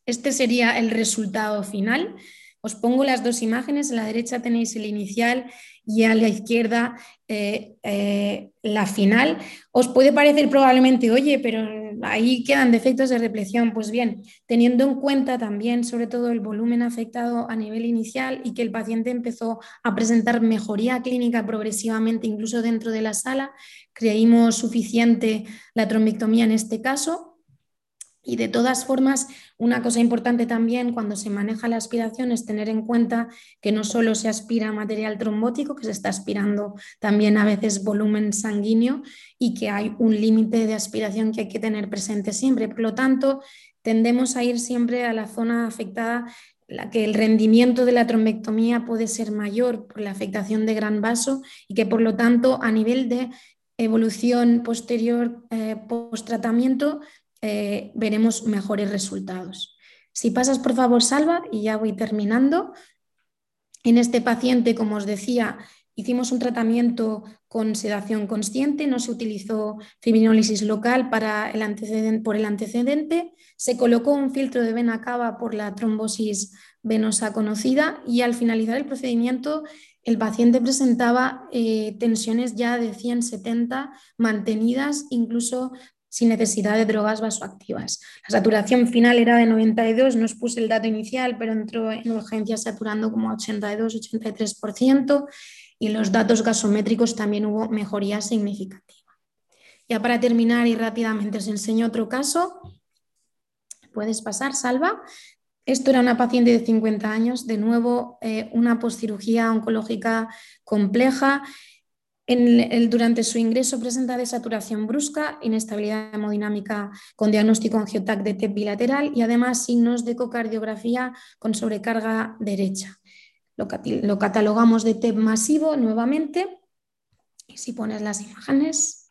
este sería el resultado final. Os pongo las dos imágenes, a la derecha tenéis el inicial y a la izquierda eh, eh, la final. Os puede parecer probablemente, oye, pero ahí quedan defectos de represión. Pues bien, teniendo en cuenta también sobre todo el volumen afectado a nivel inicial y que el paciente empezó a presentar mejoría clínica progresivamente incluso dentro de la sala, creímos suficiente la trombectomía en este caso. Y de todas formas, una cosa importante también cuando se maneja la aspiración es tener en cuenta que no solo se aspira material trombótico, que se está aspirando también a veces volumen sanguíneo y que hay un límite de aspiración que hay que tener presente siempre. Por lo tanto, tendemos a ir siempre a la zona afectada la que el rendimiento de la trombectomía puede ser mayor por la afectación de gran vaso y que por lo tanto a nivel de evolución posterior eh, post-tratamiento eh, veremos mejores resultados. Si pasas, por favor, Salva, y ya voy terminando. En este paciente, como os decía, hicimos un tratamiento con sedación consciente, no se utilizó fibrinólisis local para el antecedente, por el antecedente, se colocó un filtro de vena cava por la trombosis venosa conocida y al finalizar el procedimiento el paciente presentaba eh, tensiones ya de 170 mantenidas, incluso sin necesidad de drogas vasoactivas. La saturación final era de 92, no os puse el dato inicial, pero entró en urgencia saturando como 82-83% y los datos gasométricos también hubo mejoría significativa. Ya para terminar y rápidamente os enseño otro caso. Puedes pasar, Salva. Esto era una paciente de 50 años, de nuevo eh, una postcirugía oncológica compleja. Durante su ingreso presenta desaturación brusca, inestabilidad hemodinámica con diagnóstico angiotac de TEP bilateral y además signos de ecocardiografía con sobrecarga derecha. Lo, lo catalogamos de TEP masivo nuevamente. Si pones las imágenes,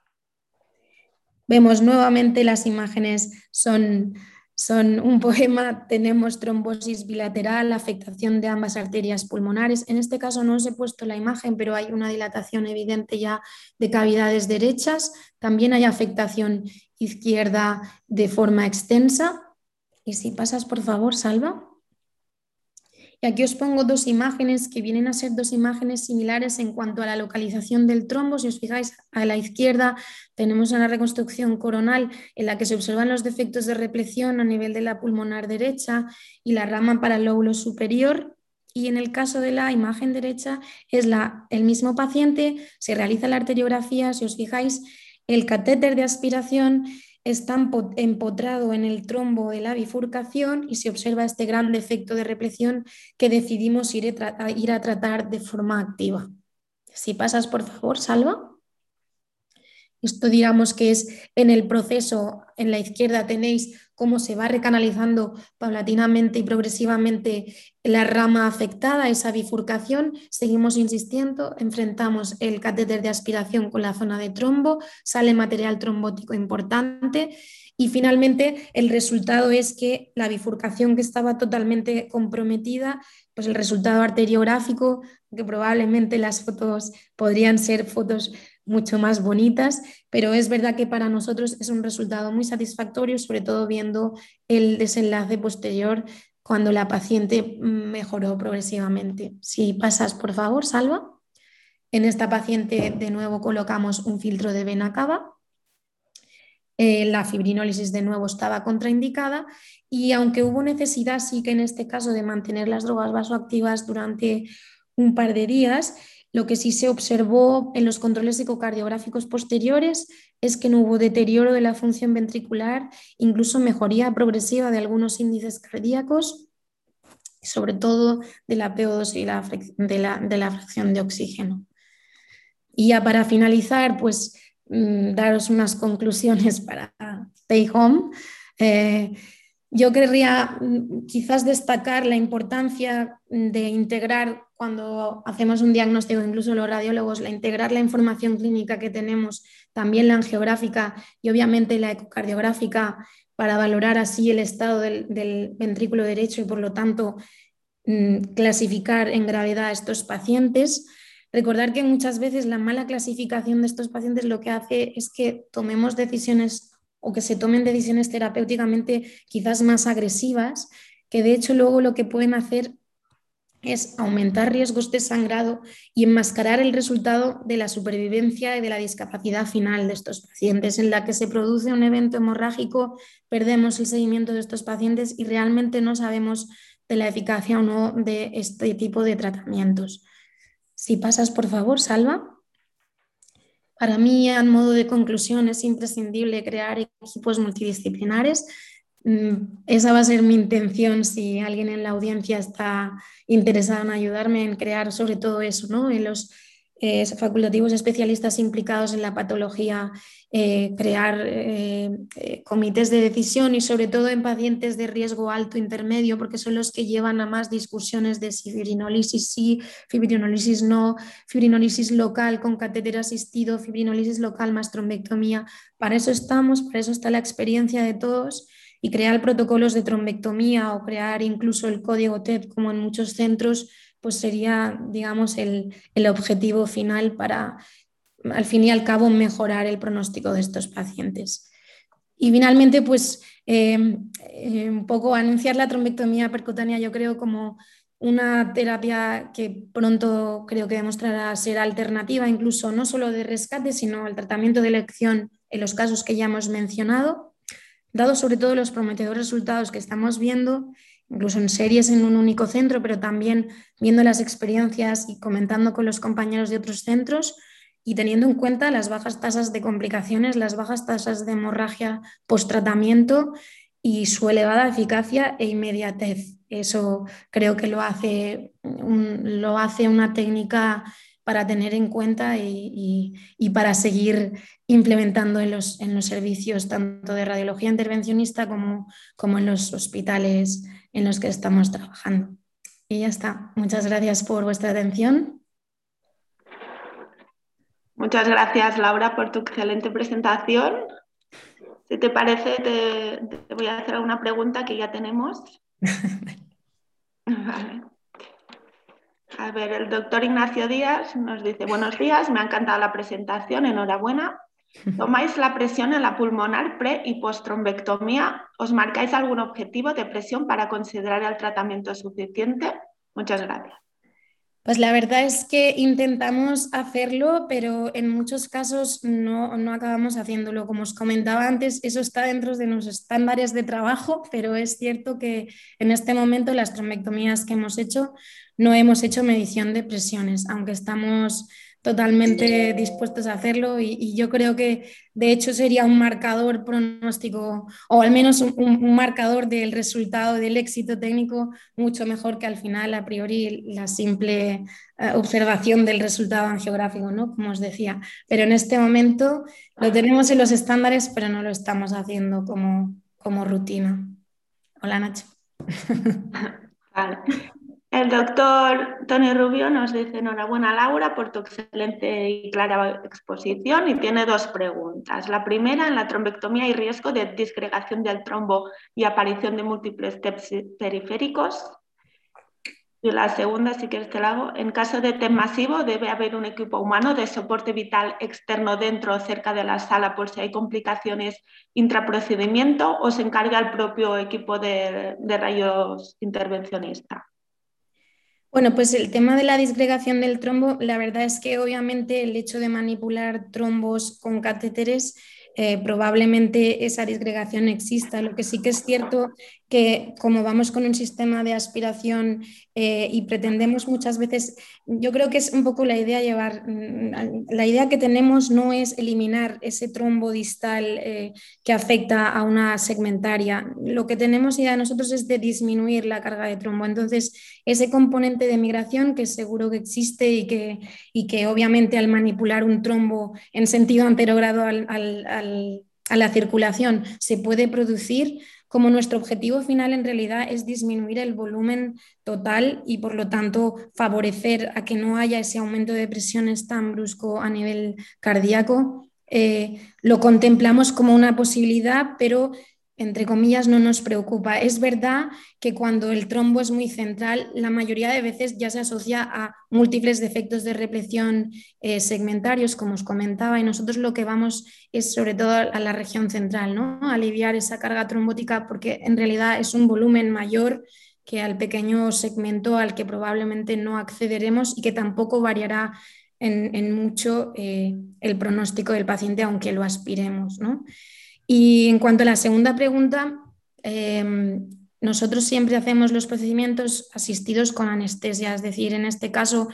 vemos nuevamente las imágenes son son un poema, tenemos trombosis bilateral, afectación de ambas arterias pulmonares. En este caso no os he puesto la imagen, pero hay una dilatación evidente ya de cavidades derechas. También hay afectación izquierda de forma extensa. Y si pasas, por favor, Salva. Y aquí os pongo dos imágenes que vienen a ser dos imágenes similares en cuanto a la localización del trombo. Si os fijáis, a la izquierda tenemos una reconstrucción coronal en la que se observan los defectos de represión a nivel de la pulmonar derecha y la rama para el lóbulo superior. Y en el caso de la imagen derecha es la, el mismo paciente, se realiza la arteriografía, si os fijáis, el catéter de aspiración está empotrado en el trombo de la bifurcación y se observa este gran defecto de represión que decidimos ir a, ir a tratar de forma activa. Si pasas, por favor, Salva. Esto digamos que es en el proceso, en la izquierda tenéis cómo se va recanalizando paulatinamente y progresivamente la rama afectada, esa bifurcación. Seguimos insistiendo, enfrentamos el catéter de aspiración con la zona de trombo, sale material trombótico importante y finalmente el resultado es que la bifurcación que estaba totalmente comprometida, pues el resultado arteriográfico, que probablemente las fotos podrían ser fotos mucho más bonitas, pero es verdad que para nosotros es un resultado muy satisfactorio, sobre todo viendo el desenlace posterior cuando la paciente mejoró progresivamente. Si pasas, por favor, Salva. En esta paciente de nuevo colocamos un filtro de vena cava. Eh, la fibrinólisis de nuevo estaba contraindicada y aunque hubo necesidad, sí que en este caso de mantener las drogas vasoactivas durante un par de días, lo que sí se observó en los controles ecocardiográficos posteriores es que no hubo deterioro de la función ventricular, incluso mejoría progresiva de algunos índices cardíacos, sobre todo de la PO2 y de, la, de la fracción de oxígeno. Y ya para finalizar, pues mm, daros unas conclusiones para Stay Home. Eh, yo querría mm, quizás destacar la importancia de integrar cuando hacemos un diagnóstico, incluso los radiólogos, la integrar la información clínica que tenemos, también la angiográfica y obviamente la ecocardiográfica para valorar así el estado del, del ventrículo derecho y por lo tanto mm, clasificar en gravedad a estos pacientes. Recordar que muchas veces la mala clasificación de estos pacientes lo que hace es que tomemos decisiones o que se tomen decisiones terapéuticamente quizás más agresivas, que de hecho luego lo que pueden hacer es aumentar riesgos de sangrado y enmascarar el resultado de la supervivencia y de la discapacidad final de estos pacientes, en la que se produce un evento hemorrágico, perdemos el seguimiento de estos pacientes y realmente no sabemos de la eficacia o no de este tipo de tratamientos. Si pasas, por favor, Salva. Para mí, a modo de conclusión, es imprescindible crear equipos multidisciplinares. Mm, esa va a ser mi intención si alguien en la audiencia está interesado en ayudarme en crear sobre todo eso, ¿no? En los eh, facultativos especialistas implicados en la patología, eh, crear eh, comités de decisión y sobre todo en pacientes de riesgo alto intermedio, porque son los que llevan a más discusiones de si fibrinolisis sí, fibrinolisis no, fibrinolisis local con catéter asistido, fibrinolisis local más trombectomía. Para eso estamos, para eso está la experiencia de todos y crear protocolos de trombectomía o crear incluso el código TEP como en muchos centros pues sería, digamos, el, objetivo final para, al fin y al cabo, mejorar el pronóstico de estos pacientes. Y finalmente, pues eh, eh, un poco anunciar la trombectomía percutánea, yo creo, como una terapia que pronto creo que demostrará ser alternativa, incluso no solo de rescate, sino al tratamiento de elección en los casos que ya hemos mencionado, dado sobre todo los prometedores resultados que estamos viendo incluso en series en un único centro, pero también viendo las experiencias y comentando con los compañeros de otros centros y teniendo en cuenta las bajas tasas de complicaciones, las bajas tasas de hemorragia post-tratamiento y su elevada eficacia e inmediatez. Eso creo que lo hace, lo hace una técnica para tener en cuenta y, para seguir implementando en los, en los, servicios tanto de radiología intervencionista como, como en los hospitales en los que estamos trabajando. Y ya está. Muchas gracias por vuestra atención. Muchas gracias, Laura, por tu excelente presentación. Si te parece, te, voy a hacer una pregunta que ya tenemos. A ver, el doctor Ignacio Díaz nos dice, buenos días, me ha encantado la presentación, enhorabuena. ¿Tomáis la presión en la pulmonar pre y post-trombectomía? ¿Os marcáis algún objetivo de presión para considerar el tratamiento suficiente? Muchas gracias. Pues la verdad es que intentamos hacerlo, pero en muchos casos no, no, acabamos haciéndolo. Como os comentaba antes, eso está dentro de nuestros estándares de trabajo, pero es cierto que en este momento las trombectomías que hemos hecho no hemos hecho medición de presiones, aunque estamos totalmente dispuestos a hacerlo y, yo creo que de hecho sería un marcador pronóstico o al menos un, marcador del resultado del éxito técnico mucho mejor que al final a priori la simple eh, observación del resultado angiográfico, ¿no? Como os decía. Pero en este momento lo tenemos en los estándares, pero no lo estamos haciendo como, como rutina. Hola Nacho. Vale. El doctor Tony Rubio nos dice enhorabuena Laura por tu excelente y clara exposición y tiene dos preguntas. La primera, en la trombectomía hay riesgo de disgregación del trombo y aparición de múltiples TEPs periféricos. Y la segunda, si quieres te la. En caso de TEM masivo, debe haber un equipo humano de soporte vital externo dentro o cerca de la sala por si hay complicaciones intraprocedimiento o se encarga el propio equipo de, de rayos intervencionista. Bueno, pues el tema de la disgregación del trombo, la verdad es que obviamente el hecho de manipular trombos con catéteres eh, probablemente esa disgregación exista. Lo que sí que es cierto que como vamos con un sistema de aspiración eh, y pretendemos muchas veces, yo creo que es un poco la idea llevar, mm, la idea que tenemos no es eliminar ese trombo distal eh, que afecta a una segmentaria. Lo que tenemos idea nosotros es de disminuir la carga de trombo. Entonces, ese componente de migración que seguro que existe y que, y que obviamente al manipular un trombo en sentido anterogrado a la circulación se puede producir, como nuestro objetivo final en realidad es disminuir el volumen total y por lo tanto favorecer a que no haya ese aumento de presiones tan brusco a nivel cardíaco, eh, lo contemplamos como una posibilidad, pero entre comillas, no nos preocupa. Es verdad que cuando el trombo es muy central, la mayoría de veces ya se asocia a múltiples defectos de represión eh, segmentarios, como os comentaba, y nosotros lo que vamos es sobre todo a la región central, ¿no? aliviar esa carga trombótica porque en realidad es un volumen mayor que al pequeño segmento al que probablemente no accederemos y que tampoco variará en, mucho eh, el pronóstico del paciente, aunque lo aspiremos. ¿no? Y en cuanto a la segunda pregunta, em, nosotros siempre hacemos los procedimientos asistidos con anestesia, es decir, en este caso,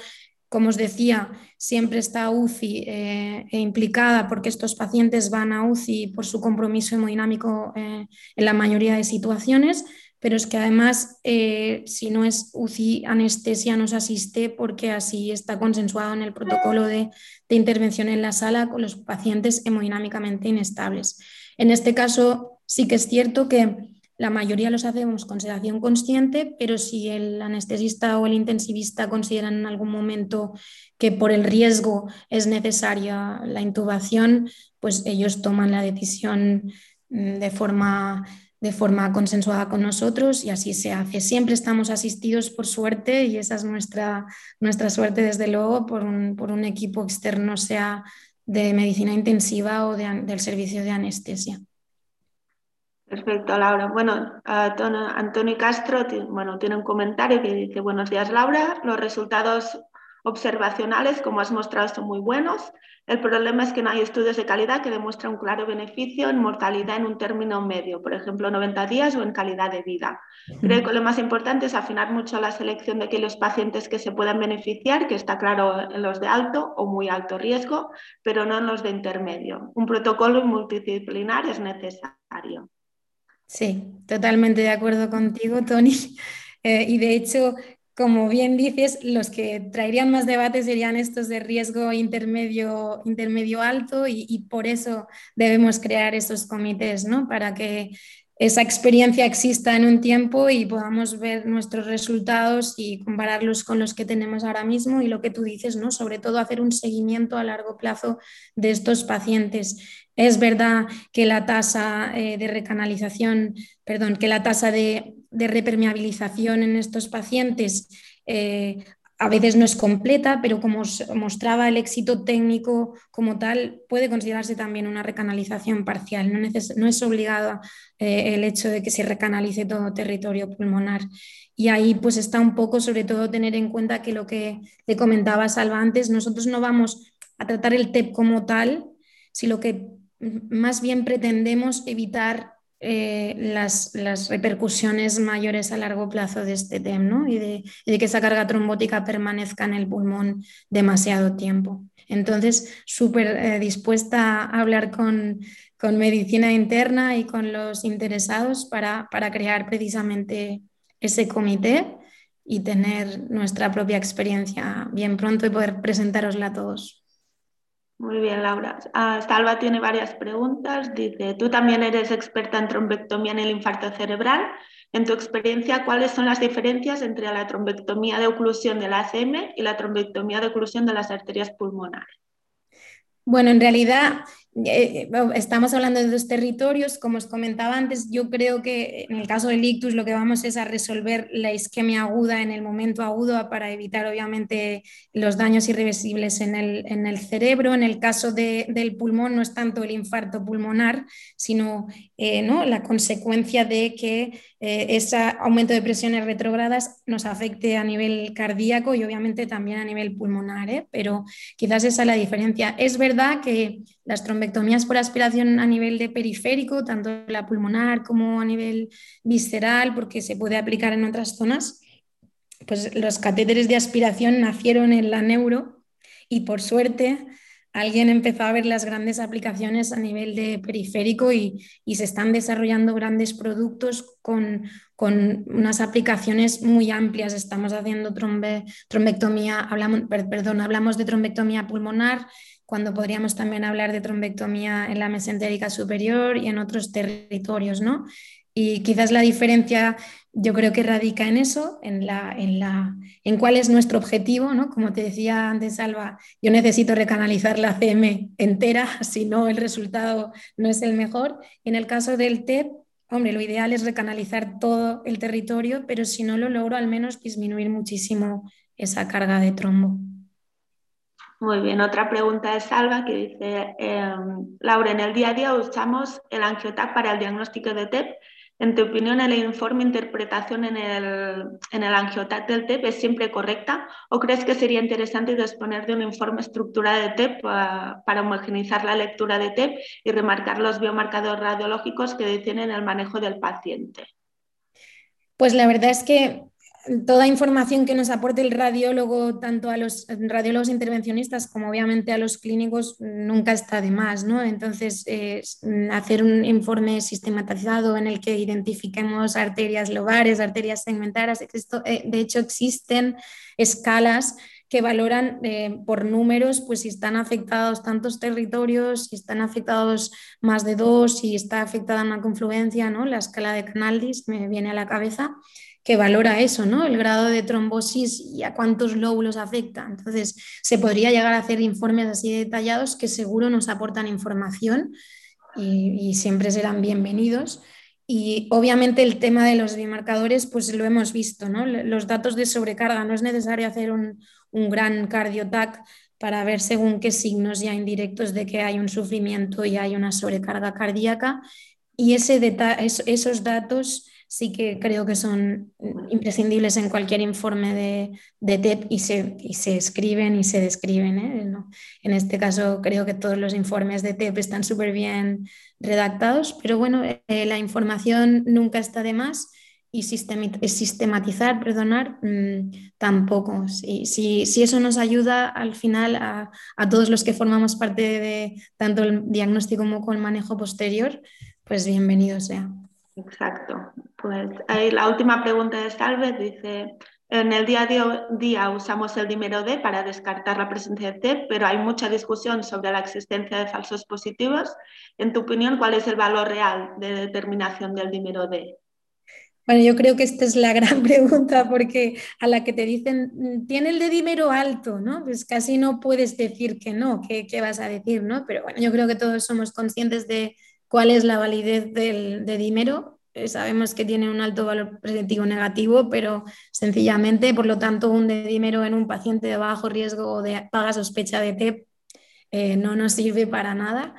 como os decía, siempre está UCI eh, e implicada porque estos pacientes van a UCI por su compromiso hemodinámico eh, en la mayoría de situaciones, pero es que además, eh, si no es UCI, anestesia nos asiste porque así está consensuado en el protocolo de, de intervención en la sala con los pacientes hemodinámicamente inestables. En este caso sí que es cierto que la mayoría los hacemos con sedación consciente, pero si el anestesista o el intensivista consideran en algún momento que por el riesgo es necesaria la intubación, pues ellos toman la decisión mm, de forma, de forma consensuada con nosotros y así se hace. Siempre estamos asistidos por suerte y esa es nuestra, nuestra suerte desde luego por un, por un equipo externo, sea de medicina intensiva o del servicio de anestesia. Perfecto, Laura. Bueno, Antonio Castro bueno, tiene un comentario que dice, buenos días, Laura. Los resultados observacionales, como has mostrado, son muy buenos. El problema es que no hay estudios de calidad que demuestren un claro beneficio en mortalidad en un término medio, por ejemplo, 90 días o en calidad de vida. Creo que lo más importante es afinar mucho la selección de aquellos pacientes que se puedan beneficiar, que está claro en los de alto o muy alto riesgo, pero no en los de intermedio. Un protocolo multidisciplinar es necesario. Sí, totalmente de acuerdo contigo, Tony. Eh, y de hecho, como bien dices, los que traerían más debate serían estos de riesgo intermedio, intermedio alto y, por eso debemos crear esos comités, ¿no? Para que esa experiencia exista en un tiempo y podamos ver nuestros resultados y compararlos con los que tenemos ahora mismo y lo que tú dices, ¿no? Sobre todo hacer un seguimiento a largo plazo de estos pacientes. Es verdad que la tasa eh, de recanalización, perdón, que la tasa de, repermeabilización en estos pacientes eh, a veces no es completa, pero como mostraba el éxito técnico como tal, puede considerarse también una recanalización parcial. No, es obligado eh, el hecho de que se recanalice todo territorio pulmonar. Y ahí pues está un poco sobre todo tener en cuenta que lo que te comentaba Salva antes, nosotros no vamos a tratar el TEP como tal, sino que más bien pretendemos evitar eh, las, repercusiones mayores a largo plazo de este TEM y, de, que esa carga trombótica permanezca en el pulmón demasiado tiempo. Entonces, súper eh, dispuesta a hablar con, medicina interna y con los interesados para, para crear precisamente ese comité y tener nuestra propia experiencia bien pronto y poder presentarosla a todos. Muy bien, Laura. Ah, Salva tiene varias preguntas. Dice, tú también eres experta en trombectomía en el infarto cerebral. En tu experiencia, ¿cuáles son las diferencias entre la trombectomía de oclusión del ACM y la trombectomía de oclusión de las arterias pulmonares? Bueno, en realidad eh, eh, estamos hablando de dos territorios, como os comentaba antes, yo creo que en el caso del ictus lo que vamos es a resolver la isquemia aguda en el momento agudo para evitar obviamente los daños irreversibles en el, en el cerebro. En el caso del pulmón no es tanto el infarto pulmonar, sino eh, ¿no? la consecuencia de que ese aumento de presiones retrogradas nos afecte a nivel cardíaco y obviamente también a nivel pulmonar, pero quizás esa es la diferencia. Es verdad que las trombectomías por aspiración a nivel de periférico, tanto la pulmonar como a nivel visceral, porque se puede aplicar en otras zonas, pues los catéteres de aspiración nacieron en la neuro y por suerte alguien empezó a ver las grandes aplicaciones a nivel de periférico y, se están desarrollando grandes productos con, unas aplicaciones muy amplias. Estamos haciendo trombectomía, hablamos, perdón, hablamos de trombectomía pulmonar, cuando podríamos también hablar de trombectomía en la mesentérica superior y en otros territorios, ¿no? Y quizás la diferencia yo creo que radica en eso, en, la, en, la, en cuál es nuestro objetivo, ¿no? Como te decía antes, Alba, yo necesito recanalizar la CM entera, si no el resultado no es el mejor. En el caso del TEP, hombre, lo ideal es recanalizar todo el territorio, pero si no lo logro, al menos disminuir muchísimo esa carga de trombo. Muy bien, otra pregunta de Salva que dice, em, Laura, en el día a día usamos el angiotac para el diagnóstico de TEP. En tu opinión, ¿el informe interpretación en el, en el angiotac del TEP es siempre correcta o crees que sería interesante disponer de un informe estructurado de TEP para homogenizar la lectura de TEP y remarcar los biomarcadores radiológicos que detienen el manejo del paciente? Pues la verdad es que toda información que nos aporte el radiólogo, tanto a los radiólogos intervencionistas como obviamente a los clínicos, nunca está de más, ¿no? Entonces, hacer un informe sistematizado en el que identifiquemos arterias lobares, arterias segmentadas, eh, de hecho existen escalas que valoran eh, por números, pues si están afectados tantos territorios, si están afectados más de dos, si está afectada una confluencia, ¿no? La escala de Canaldis me viene a la cabeza que valora eso, ¿no? El grado de trombosis y a cuántos lóbulos afecta. Entonces, se podría llegar a hacer informes así detallados que seguro nos aportan información y, siempre serán bienvenidos. Y obviamente el tema de los bimarcadores, pues lo hemos visto, ¿no? Los datos de sobrecarga, no es necesario hacer un, gran cardiotac para ver según qué signos ya indirectos de que hay un sufrimiento y hay una sobrecarga cardíaca. Y ese esos datos sí que creo que son imprescindibles en cualquier informe de, de TEP y se, y se, escriben y se describen. ¿eh? En este caso creo que todos los informes de TEP están súper bien redactados, pero bueno, eh, la información nunca está de más y sistematizar, perdonar, mm, tampoco. Si, si, si, eso nos ayuda al final a, a, todos los que formamos parte de tanto el diagnóstico como el manejo posterior, pues bienvenido sea. Exacto. Pues ahí la última pregunta de Salve dice, en el día a día usamos el dímero D para descartar la presencia de T, pero hay mucha discusión sobre la existencia de falsos positivos. En tu opinión, ¿cuál es el valor real de determinación del dímero D? Bueno, yo creo que esta es la gran pregunta porque a la que te dicen, tiene el de dímero alto, ¿no? Pues casi no puedes decir que no, ¿qué, qué vas a decir, no? Pero bueno, yo creo que todos somos conscientes de, cuál es la validez del de dímero. Eh, sabemos que tiene un alto valor predictivo negativo, pero sencillamente, por lo tanto, un dímero en un paciente de bajo riesgo o de paga sospecha de TEP eh, no nos sirve para nada.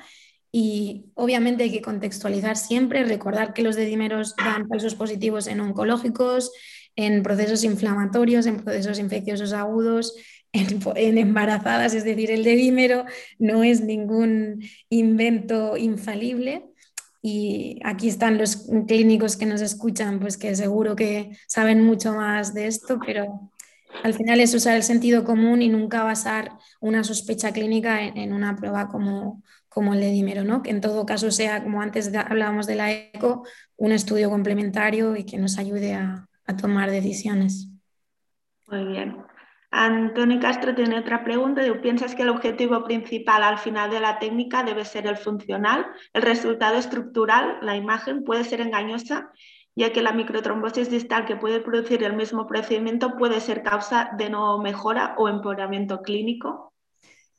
Y obviamente hay que contextualizar siempre, recordar que los dedímeros dan falsos positivos en oncológicos, en procesos inflamatorios, en procesos infecciosos agudos, en, embarazadas, es decir, el dedímero no es ningún invento infalible. Y aquí están los clínicos que nos escuchan, pues que seguro que saben mucho más de esto, pero al final es usar el sentido común y nunca basar una sospecha clínica en, una prueba como, como el de dímero, ¿no? Que en todo caso sea, como antes hablábamos de la ECO, un estudio complementario y que nos ayude a, a tomar decisiones. Muy bien. Antonio Castro tiene otra pregunta. ¿Piensas que el objetivo principal al final de la técnica debe ser el funcional? ¿El resultado estructural, la imagen, puede ser engañosa, ya que la microtrombosis distal que puede producir el mismo procedimiento puede ser causa de no mejora o empeoramiento clínico?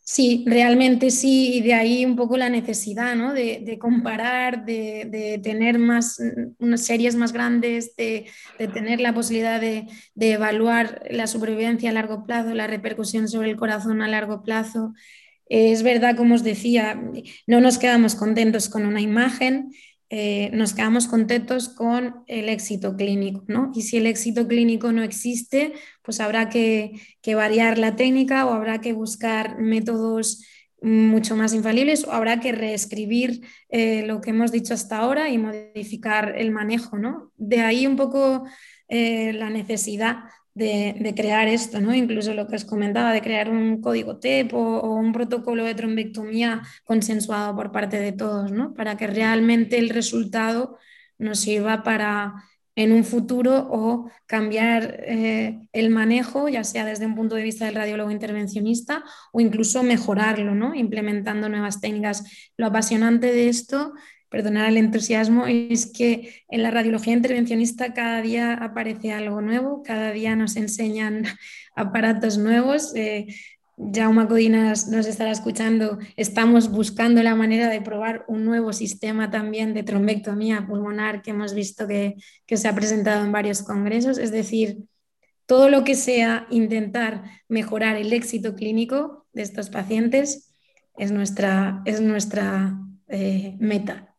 Sí, realmente sí, y de ahí un poco la necesidad ¿no? de, comparar, de, tener más, unas series más grandes, de, tener la posibilidad de, evaluar la supervivencia a largo plazo, la repercusión sobre el corazón a largo plazo. es verdad, como os decía, no nos quedamos contentos con una imagen, eh, nos quedamos contentos con el éxito clínico, ¿no? Y si el éxito clínico no existe, pues habrá que, variar la técnica o habrá que buscar métodos mucho más infalibles o habrá que reescribir eh, lo que hemos dicho hasta ahora y modificar el manejo, ¿no? De ahí un poco eh, la necesidad de, crear esto, ¿no? Incluso lo que os comentaba, de crear un código TEP o, un protocolo de trombectomía consensuado por parte de todos, ¿no? Para que realmente el resultado nos sirva para en un futuro o cambiar eh, el manejo, ya sea desde un punto de vista del radiólogo intervencionista o incluso mejorarlo, ¿no? implementando nuevas técnicas. Lo apasionante de esto perdonar el entusiasmo, es que en la radiología intervencionista cada día aparece algo nuevo, cada día nos enseñan aparatos nuevos. Eh, Jaume Codinas nos estará escuchando, estamos buscando la manera de probar un nuevo sistema también de trombectomía pulmonar que hemos visto que, que se ha presentado en varios congresos, es decir, todo lo que sea intentar mejorar el éxito clínico de estos pacientes es nuestra, es nuestra eh, meta.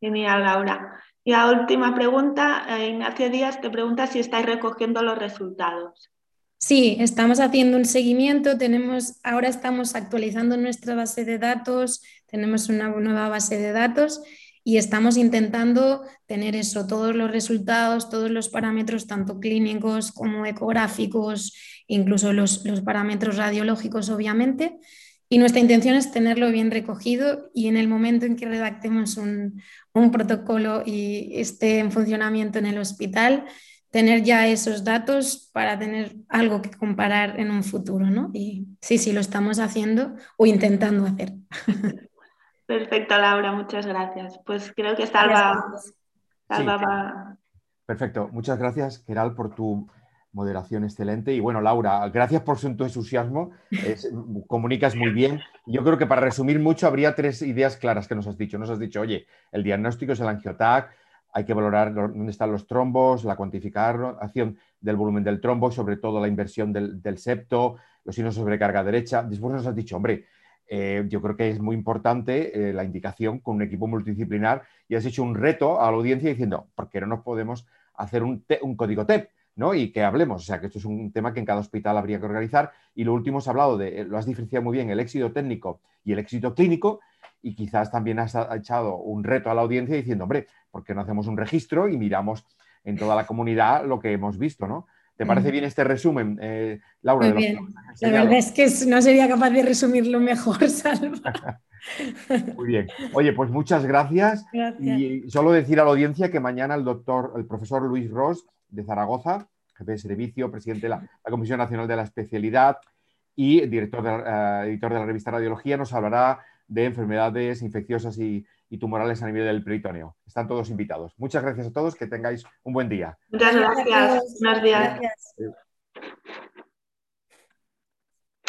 Genial, Laura. Y la última pregunta, eh, Ignacio Díaz te pregunta si estáis recogiendo los resultados. Sí, estamos haciendo un seguimiento, tenemos, ahora estamos actualizando nuestra base de datos, tenemos una nueva base de datos y estamos intentando tener eso, todos los resultados, todos los parámetros, tanto clínicos como ecográficos, incluso los, los parámetros radiológicos, obviamente, y nuestra intención es tenerlo bien recogido y en el momento en que redactemos un, protocolo y esté en funcionamiento en el hospital, tener ya esos datos para tener algo que comparar en un futuro, ¿no? Y sí, sí, lo estamos haciendo o intentando hacer. Perfecto, Laura, muchas gracias. Pues creo que Salva, Salva Perfecto, muchas gracias, Keral, por tu moderación excelente. Y bueno, Laura, gracias por su entusiasmo, comunicas muy bien. Yo creo que para resumir mucho habría tres ideas claras que nos has dicho. Nos has dicho, oye, el diagnóstico es el angiotac, hay que valorar dónde están los trombos, la cuantificación del volumen del trombo, sobre todo la inversión del, septo, los signos de sobrecarga derecha. Después nos has dicho, hombre, eh, yo creo que es muy importante eh, la indicación con un equipo multidisciplinar y has hecho un reto a la audiencia diciendo, ¿por qué no nos podemos hacer un, un código TEP? Y que hablemos. O sea, que esto es un tema que en cada hospital habría que organizar. Y lo último has hablado de, eh, lo has diferenciado muy bien, el éxito técnico y el éxito clínico. Y quizás también has echado un reto a la audiencia diciendo, hombre, ¿por qué no hacemos un registro y miramos en toda la comunidad lo que hemos visto, ¿no? ¿Te parece bien este resumen, eh, Laura? Muy bien. La verdad es que no sería capaz de resumirlo mejor, Salva. Muy bien. Oye, pues muchas gracias. gracias. Y solo decir a la audiencia que mañana el doctor, el profesor Luis Ross de Zaragoza, jefe de servicio, presidente de la, Comisión Nacional de la Especialidad y director de, eh, editor de la revista Radiología, nos hablará de enfermedades infecciosas y, y tumorales a nivel del peritoneo. Están todos invitados. Muchas gracias a todos, que tengáis un buen día. Muchas gracias. Buenos días. Gracias.